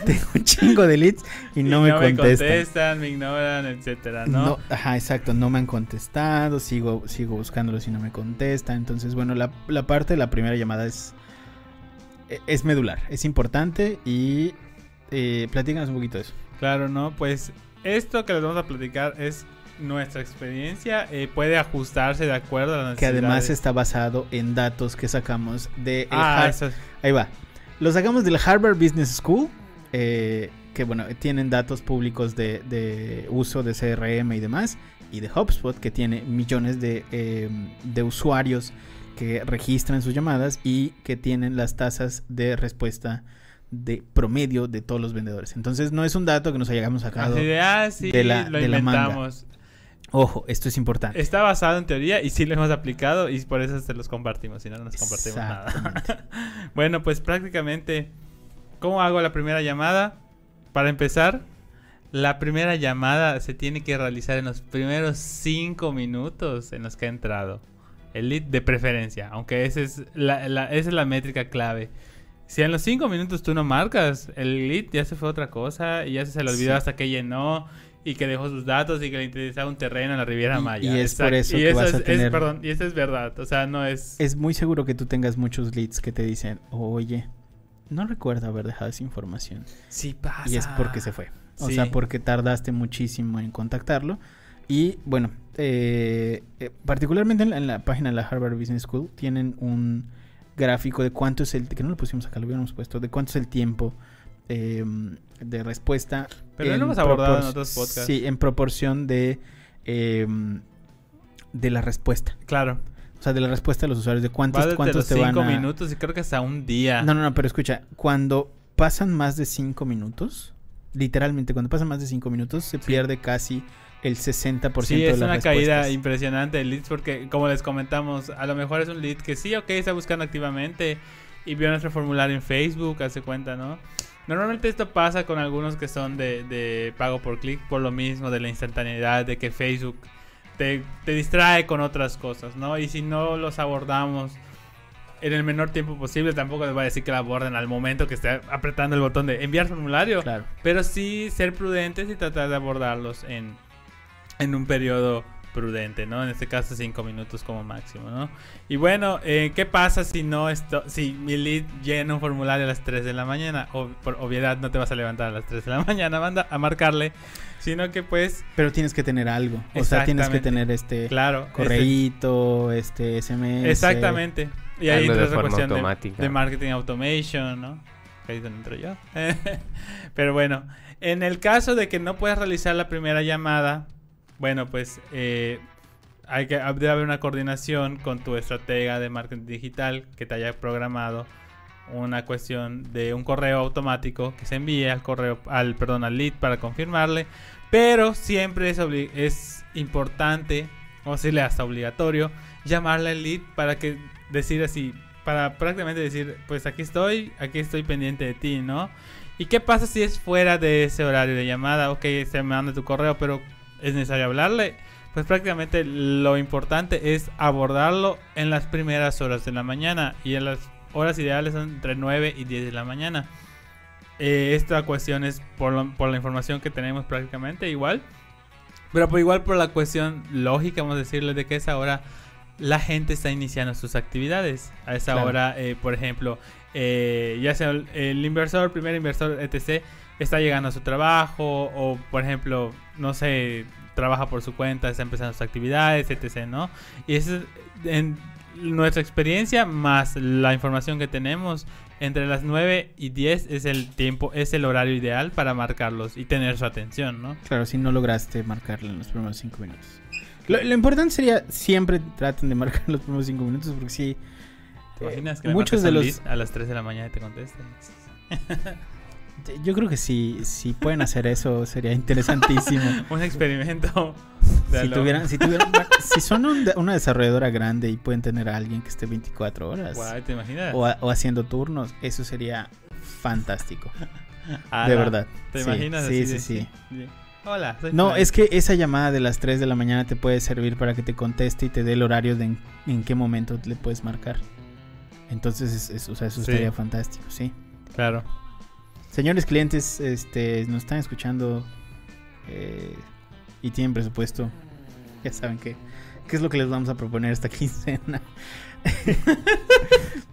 tengo un chingo de leads y no, me, contestan. me contestan. Me ignoran, etcétera, ¿no? Ajá, exacto, no me han contestado, sigo, sigo buscándolos y no me contestan. Entonces, bueno, la, la parte de la primera llamada es, e, es medular, es importante y eh, platícanos un poquito de eso. Claro, ¿no? Pues esto que les vamos a platicar es nuestra experiencia eh, puede ajustarse de acuerdo a las Que además está basado en datos que sacamos de... Ah, Ahí va. Lo sacamos del Harvard Business School eh, que bueno, tienen datos públicos de, uso de CRM y demás, y de HubSpot, que tiene millones de, em, de usuarios que registran sus llamadas y que tienen las tasas de respuesta de promedio de todos los vendedores. Entonces no es un dato que nos hayamos sacado de, ah, la, lo de Ojo, esto es importante. Está basado en teoría y sí lo hemos aplicado y por eso se los compartimos, si no, no nos compartimos nada. bueno, pues prácticamente ¿Cómo hago la primera llamada? Para empezar, la primera llamada se tiene que realizar en los primeros 5 minutos en los que ha entrado. El lead de preferencia, aunque esa es la, esa es la métrica clave. Si en los 5 minutos tú no marcas, el lead ya se fue otra cosa y ya se, le olvidó hasta que llenó y que dejó sus datos y que le interesaba un terreno en la Riviera Maya. Y es por eso que vas a tener... perdón, y eso es verdad, o sea, no es... Es muy seguro que tú tengas muchos leads que te dicen, oye, no recuerdo haber dejado esa información. Sí pasa. Y es porque se fue. O sea, porque tardaste muchísimo en contactarlo. Y bueno, eh, eh, particularmente en la, página de la Harvard Business School tienen un gráfico de cuánto es el... que no lo pusimos acá, lo hubiéramos puesto. De cuánto es el tiempo em, de respuesta. Pero no lo hemos abordado en otros podcasts. Sí, en proporción de... Em, de la respuesta. Claro. O sea, de la respuesta de los usuarios, de cuántos, cuántos te van cinco a... minutos y creo que hasta un día. No, no, no, pero escucha, cuando pasan más de 5 minutos, literalmente, cuando pasan más de 5 minutos, se pierde casi el 60% Sí, de es las una caída respuestas. impresionante de leads porque, como les comentamos, a lo mejor es un lead que sí, ok, está buscando activamente y vio nuestro formulario en Facebook, hace cuenta, ¿no? Normalmente esto pasa con algunos que son de, de pago por clic por lo mismo, de la instantaneidad, de que Facebook te, te distrae con otras cosas, ¿no? Y si no los abordamos en el menor tiempo posible, tampoco les voy a decir que la aborden al momento que esté apretando el botón de enviar formulario. Claro. Pero sí ser prudentes y tratar de abordarlos en, en un periodo prudente, ¿no? En este caso cinco minutos como máximo, ¿no? Y bueno, eh, ¿qué pasa si no esto, si mi lead llena un formulario a las 3 de la mañana? O, por obviedad no te vas a levantar a las 3 de la mañana manda, a marcarle, sino que pues, Pero tienes que tener algo. O sea, tienes que tener este claro. este- correíto, este SMS. exactamente. Y ahí entra la forma cuestión de, de marketing automation, ¿no? Ahí entro yo. Pero bueno, en el caso de que no puedas realizar la primera llamada, bueno, pues eh, hay que debe haber una coordinación con tu estratega de marketing digital que te haya programado una cuestión de un correo automático que se envíe al correo al perdón al lead para confirmarle, pero siempre es es importante o decirle hasta obligatorio llamarle al lead para que decir así para prácticamente decir pues aquí estoy aquí estoy pendiente de ti no y qué pasa si es fuera de ese horario de llamada ok se me manda tu correo pero es necesario hablarle pues prácticamente lo importante es abordarlo en las primeras horas de la mañana y en las horas ideales son entre 9 y 10 de la mañana Eh, esta cuestión es por, lo- por la información que tenemos prácticamente igual pero por igual por la cuestión lógica, vamos a decirle, de que esa hora la gente está iniciando sus actividades. A esa Claro. hora, eh, por ejemplo, eh, ya sea el, el inversor, el primer inversor, etc., está llegando a su trabajo o, por ejemplo, no sé, trabaja por su cuenta, está empezando sus actividades, etc., ¿no? Y eso es en nuestra experiencia más la información que tenemos entre las 9 y 10 es el tiempo, es el horario ideal para marcarlos y tener su atención, ¿no? Claro, si no lograste marcarle en los primeros 5 minutos. Lo, lo importante sería siempre traten de marcar los primeros 5 minutos porque sí. ¿Te eh, imaginas que le muchos de los. a las 3 de la mañana y te contesten? Yo creo que si, si pueden hacer eso sería interesantísimo. Un experimento. si, tuvieran, si, tuvieran- si son un una desarrolladora grande y pueden tener a alguien que esté 24 horas Guay, ¿te imaginas? o, haciendo turnos, eso sería fantástico. De verdad. ¿Te Sí, imaginas? sí, así sí, de- sí. sí. Hola. soy No, es que esa llamada de las 3 de la mañana te puede servir para que te conteste y te dé el horario de en, en qué momento le puedes marcar. Entonces, es- es- o sea, eso Sí. estaría fantástico, sí. Claro. Señores clientes, este, nos están escuchando eh, y tienen presupuesto. Ya saben que, qué es lo que les vamos a proponer esta quincena.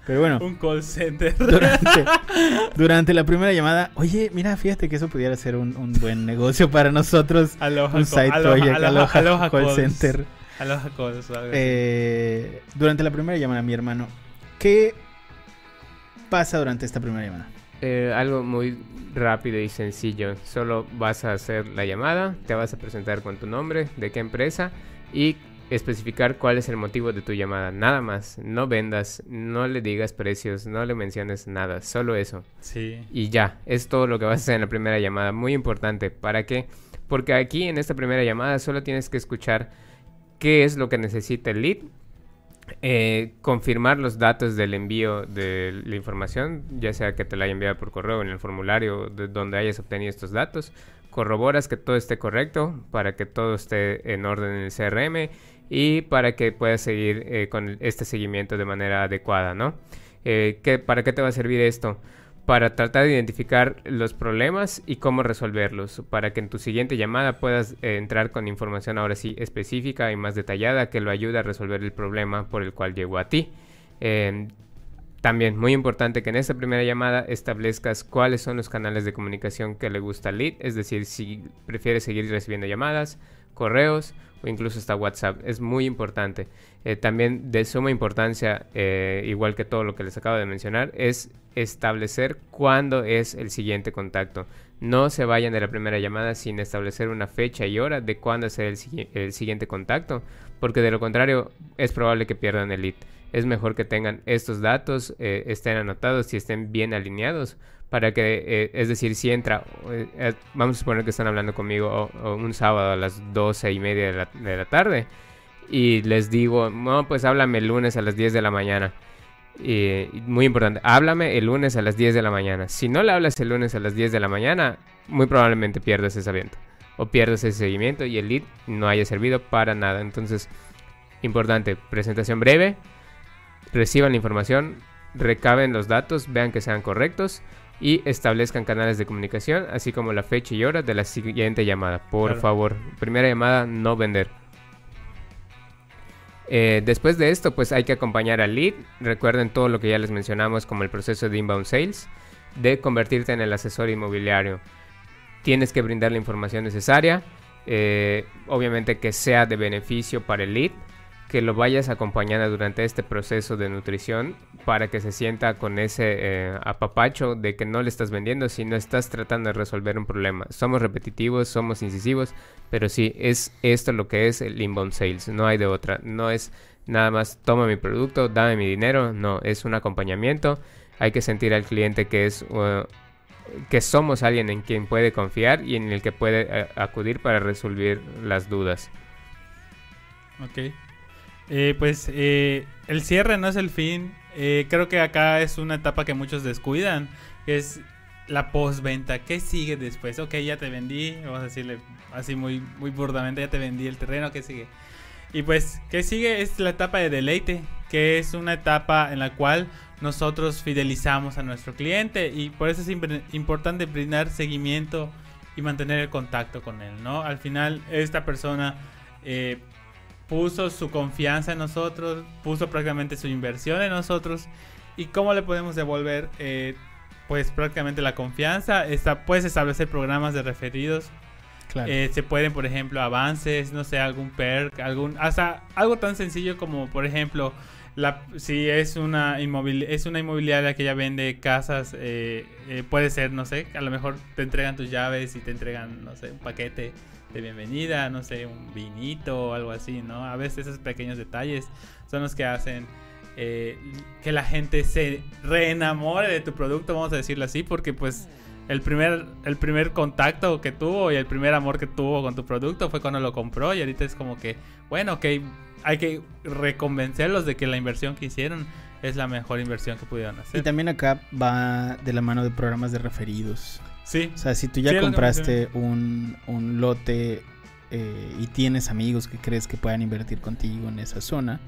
Pero bueno, Un call center. durante, durante la primera llamada, oye, mira, fíjate que eso pudiera ser un, un buen negocio para nosotros. Aloha Un call- side aloha- project, aloha- Call calls. Center. Aloha calls. Eh, durante la primera llamada, mi hermano, ¿qué pasa durante esta primera llamada? Eh, algo muy rápido y sencillo. Solo vas a hacer la llamada, te vas a presentar con tu nombre, de qué empresa y especificar cuál es el motivo de tu llamada. Nada más. No vendas, no le digas precios, no le menciones nada. Solo eso. Sí. Y ya, es todo lo que vas a hacer en la primera llamada. Muy importante. ¿Para qué? Porque aquí en esta primera llamada solo tienes que escuchar qué es lo que necesita el lead, eh, confirmar los datos del envío de la información, ya sea que te la haya enviado por correo en el formulario de donde hayas obtenido estos datos, corroboras que todo esté correcto para que todo esté en orden en el CRM y para que puedas seguir eh, con este seguimiento de manera adecuada, ¿no? Eh, ¿qué- ¿Para qué te va a servir esto? Para tratar de identificar los problemas y cómo resolverlos, para que en tu siguiente llamada puedas eh, entrar con información ahora sí específica y más detallada que lo ayude a resolver el problema por el cual llegó a ti. Eh, también muy importante que en esta primera llamada establezcas cuáles son los canales de comunicación que le gusta al lead, es decir, si prefiere seguir recibiendo llamadas, correos o incluso hasta WhatsApp. Es muy importante. Eh, también de suma importancia, eh, igual que todo lo que les acabo de mencionar, es establecer cuándo es el siguiente contacto. No se vayan de la primera llamada sin establecer una fecha y hora de cuándo hacer el, el siguiente contacto, porque de lo contrario es probable que pierdan el lead. Es mejor que tengan estos datos, eh, estén anotados y estén bien alineados para que, eh, es decir, si entra, eh, vamos a suponer que están hablando conmigo un sábado a las doce y media de la, de la, tarde y les digo, no, pues háblame el lunes a las 10 de la mañana. Y, muy importante, háblame el lunes a las 10 de la mañana. Si no le hablas el lunes a las 10 de la mañana, muy probablemente pierdas ese evento o pierdas ese seguimiento y el lead no haya servido para nada. Entonces, importante, presentación breve, reciban la información, recaben los datos, vean que sean correctos y establezcan canales de comunicación, así como la fecha y hora de la siguiente llamada. Por favor, primera llamada, no vender. Eh, después de esto, pues hay que acompañar al lead. Recuerden todo lo que ya les mencionamos como el proceso de inbound sales, de convertirte en el asesor inmobiliario. Tienes que brindar la información necesaria, eh, obviamente que sea de beneficio para el lead, que lo vayas acompañando durante este proceso de nutrición para que se sienta con ese eh, apapacho de que no le estás vendiendo, sino estás tratando de resolver un problema. Somos repetitivos, somos incisivos, pero sí, es esto lo que es el inbound sales, no hay de otra. No es nada más toma mi producto, dame mi dinero, no, es un acompañamiento. Hay que sentir al cliente que es... Uh, que somos alguien en quien puede confiar y en el que puede eh, acudir para resolver las dudas. Ok. Eh, pues eh, el cierre no es el fin. Eh, creo que acá es una etapa que muchos descuidan. es la postventa. ¿Qué sigue después? Ok, ya te vendí. Vamos a decirle así muy, muy burdamente. Ya te vendí el terreno. ¿Qué sigue? Y pues, ¿qué sigue? Es la etapa de deleite. Que es una etapa en la cual nosotros fidelizamos a nuestro cliente. Y por eso es importante brindar seguimiento y mantener el contacto con él, ¿no? Al final, esta persona puso su confianza en nosotros, puso prácticamente su inversión en nosotros. ¿Y cómo le podemos devolver? Eh, pues prácticamente la confianza. Está, puedes establecer programas de referidos. Eh, se pueden, por ejemplo, avances, no sé, algún perk, algún, hasta algo tan sencillo como, por ejemplo, la, si es una, es una inmobiliaria que ya vende casas, eh, puede ser, no sé, a lo mejor te entregan tus llaves y te entregan, no sé, un paquete de bienvenida, no sé, un vinito o algo así, ¿no? A veces esos pequeños detalles son los que hacen eh, que la gente se reenamore de tu producto, vamos a decirlo así, porque pues el primer, el primer contacto que tuvo y el primer amor que tuvo con tu producto fue cuando lo compró y ahorita es como que, bueno, ok, hay que reconvencerlos de que la inversión que hicieron es la mejor inversión que pudieron hacer. Y también acá va de la mano de programas de referidos. Sí. O sea, si tú ya compraste un, un, lote eh, y tienes amigos que crees que puedan invertir contigo en esa zona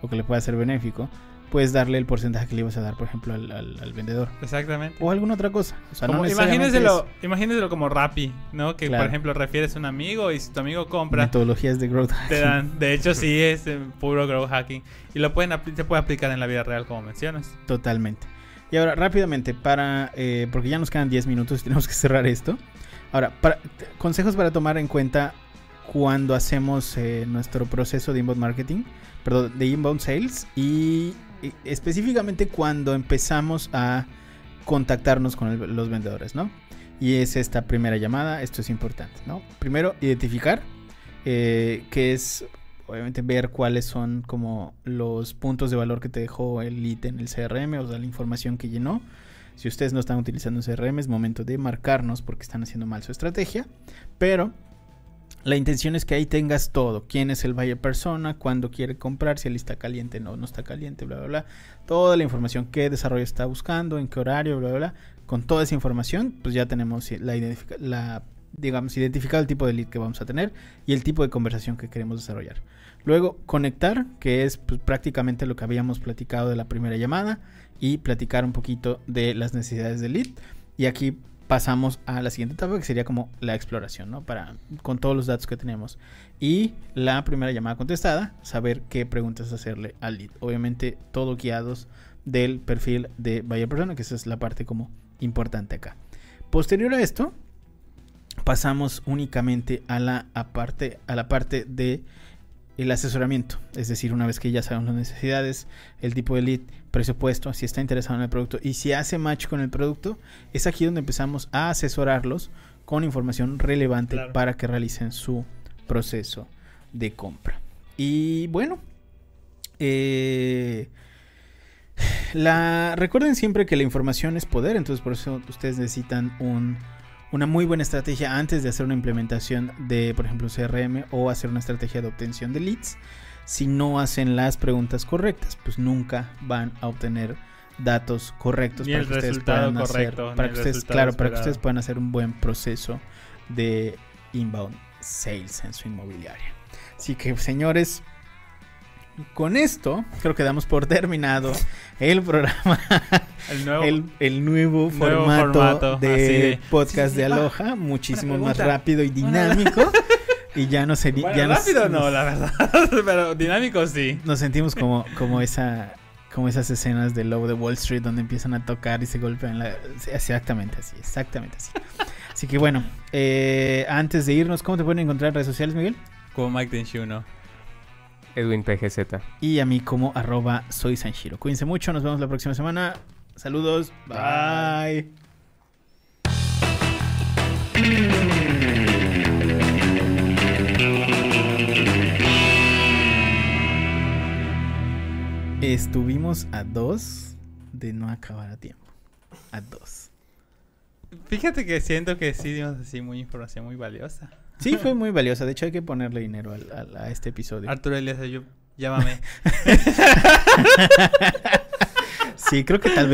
o que le pueda ser benéfico, puedes darle el porcentaje que le ibas a dar, por ejemplo, al, vendedor. Exactamente. O alguna otra cosa. O sea, no imagínenselo, imagínenselo como Rappi, ¿no? Que, por ejemplo, refieres a un amigo y si tu amigo compra... Metodologías de growth hacking. Te dan, de hecho, sí, es eh, puro growth hacking. Y lo pueden se puede aplicar en la vida real, como mencionas. Totalmente. Y ahora, rápidamente, para eh, porque ya nos quedan 10 minutos y tenemos que cerrar esto. Ahora, consejos para tomar en cuenta cuando hacemos eh, nuestro proceso de inbound marketing, perdón, de inbound sales y, específicamente cuando empezamos a contactarnos con los vendedores, ¿no? Y es esta primera llamada, esto es importante, ¿no? Primero, identificar eh, que es obviamente ver cuáles son como los puntos de valor que te dejó el lead en el CRM, o sea, la información que llenó. Si ustedes no están utilizando CRM, es momento de marcarnos porque están haciendo mal su estrategia. Pero la intención es que ahí tengas todo. Quién es el buyer persona, cuándo quiere comprar, si él está caliente, no, no está caliente, bla, bla, bla. Toda la información, qué desarrollo está buscando, en qué horario, bla, bla, bla. Con toda esa información, pues ya tenemos la, la digamos, identificar el tipo de lead que vamos a tener y el tipo de conversación que queremos desarrollar. Luego, conectar, que es pues, prácticamente lo que habíamos platicado de la primera llamada y platicar un poquito de las necesidades del lead. Y aquí pasamos a la siguiente etapa que sería como la exploración, ¿no? Para con todos los datos que tenemos. Y la primera llamada contestada, saber qué preguntas hacerle al lead. Obviamente todo guiados del perfil de vaya persona, que esa es la parte como importante acá. Posterior a esto, pasamos únicamente a la, a la parte de el asesoramiento, es decir, una vez que ya sabemos las necesidades, el tipo de lead, presupuesto, si está interesado en el producto y si hace match con el producto, es aquí donde empezamos a asesorarlos con información relevante Claro. para que realicen su proceso de compra. Y bueno, eh, la, recuerden siempre que la información es poder, entonces por eso ustedes necesitan un, una muy buena estrategia antes de hacer una implementación de, por ejemplo, CRM o hacer una estrategia de obtención de leads. Si no hacen las preguntas correctas, pues nunca van a obtener datos correctos Ni para el que ustedes puedan hacer, correcto, para que ustedes, claro, para que ustedes puedan hacer un buen proceso de inbound sales en su inmobiliaria. Así que, señores, con esto creo que damos por terminado el programa, El nuevo. el, el nuevo, Nuevo formato, formato, de, podcast Sí, de sí. Aloha, muchísimo más rápido y dinámico. y ya no sé, Bueno, ya nos- rápido no, la verdad. Pero dinámico sí. nos sentimos como, como esa como esas escenas de Lobo de Wall Street donde empiezan a tocar y se golpean la... Exactamente así, exactamente así. Así que bueno, eh, antes de irnos, ¿cómo te pueden encontrar en redes sociales, Miguel? Como Mike Denshuno. Edwin PGZ. Y a mí como arroba soy Sanshiro. Cuídense mucho, nos vemos la próxima semana. Saludos, bye. Estuvimos a dos de no acabar a tiempo. A dos. Fíjate que siento que sí dimos así muy información muy valiosa. Sí, fue muy valiosa. De hecho, hay que ponerle dinero al- al- a, este episodio. Arturo Elias, yo, llámame. Sí, creo que tal vez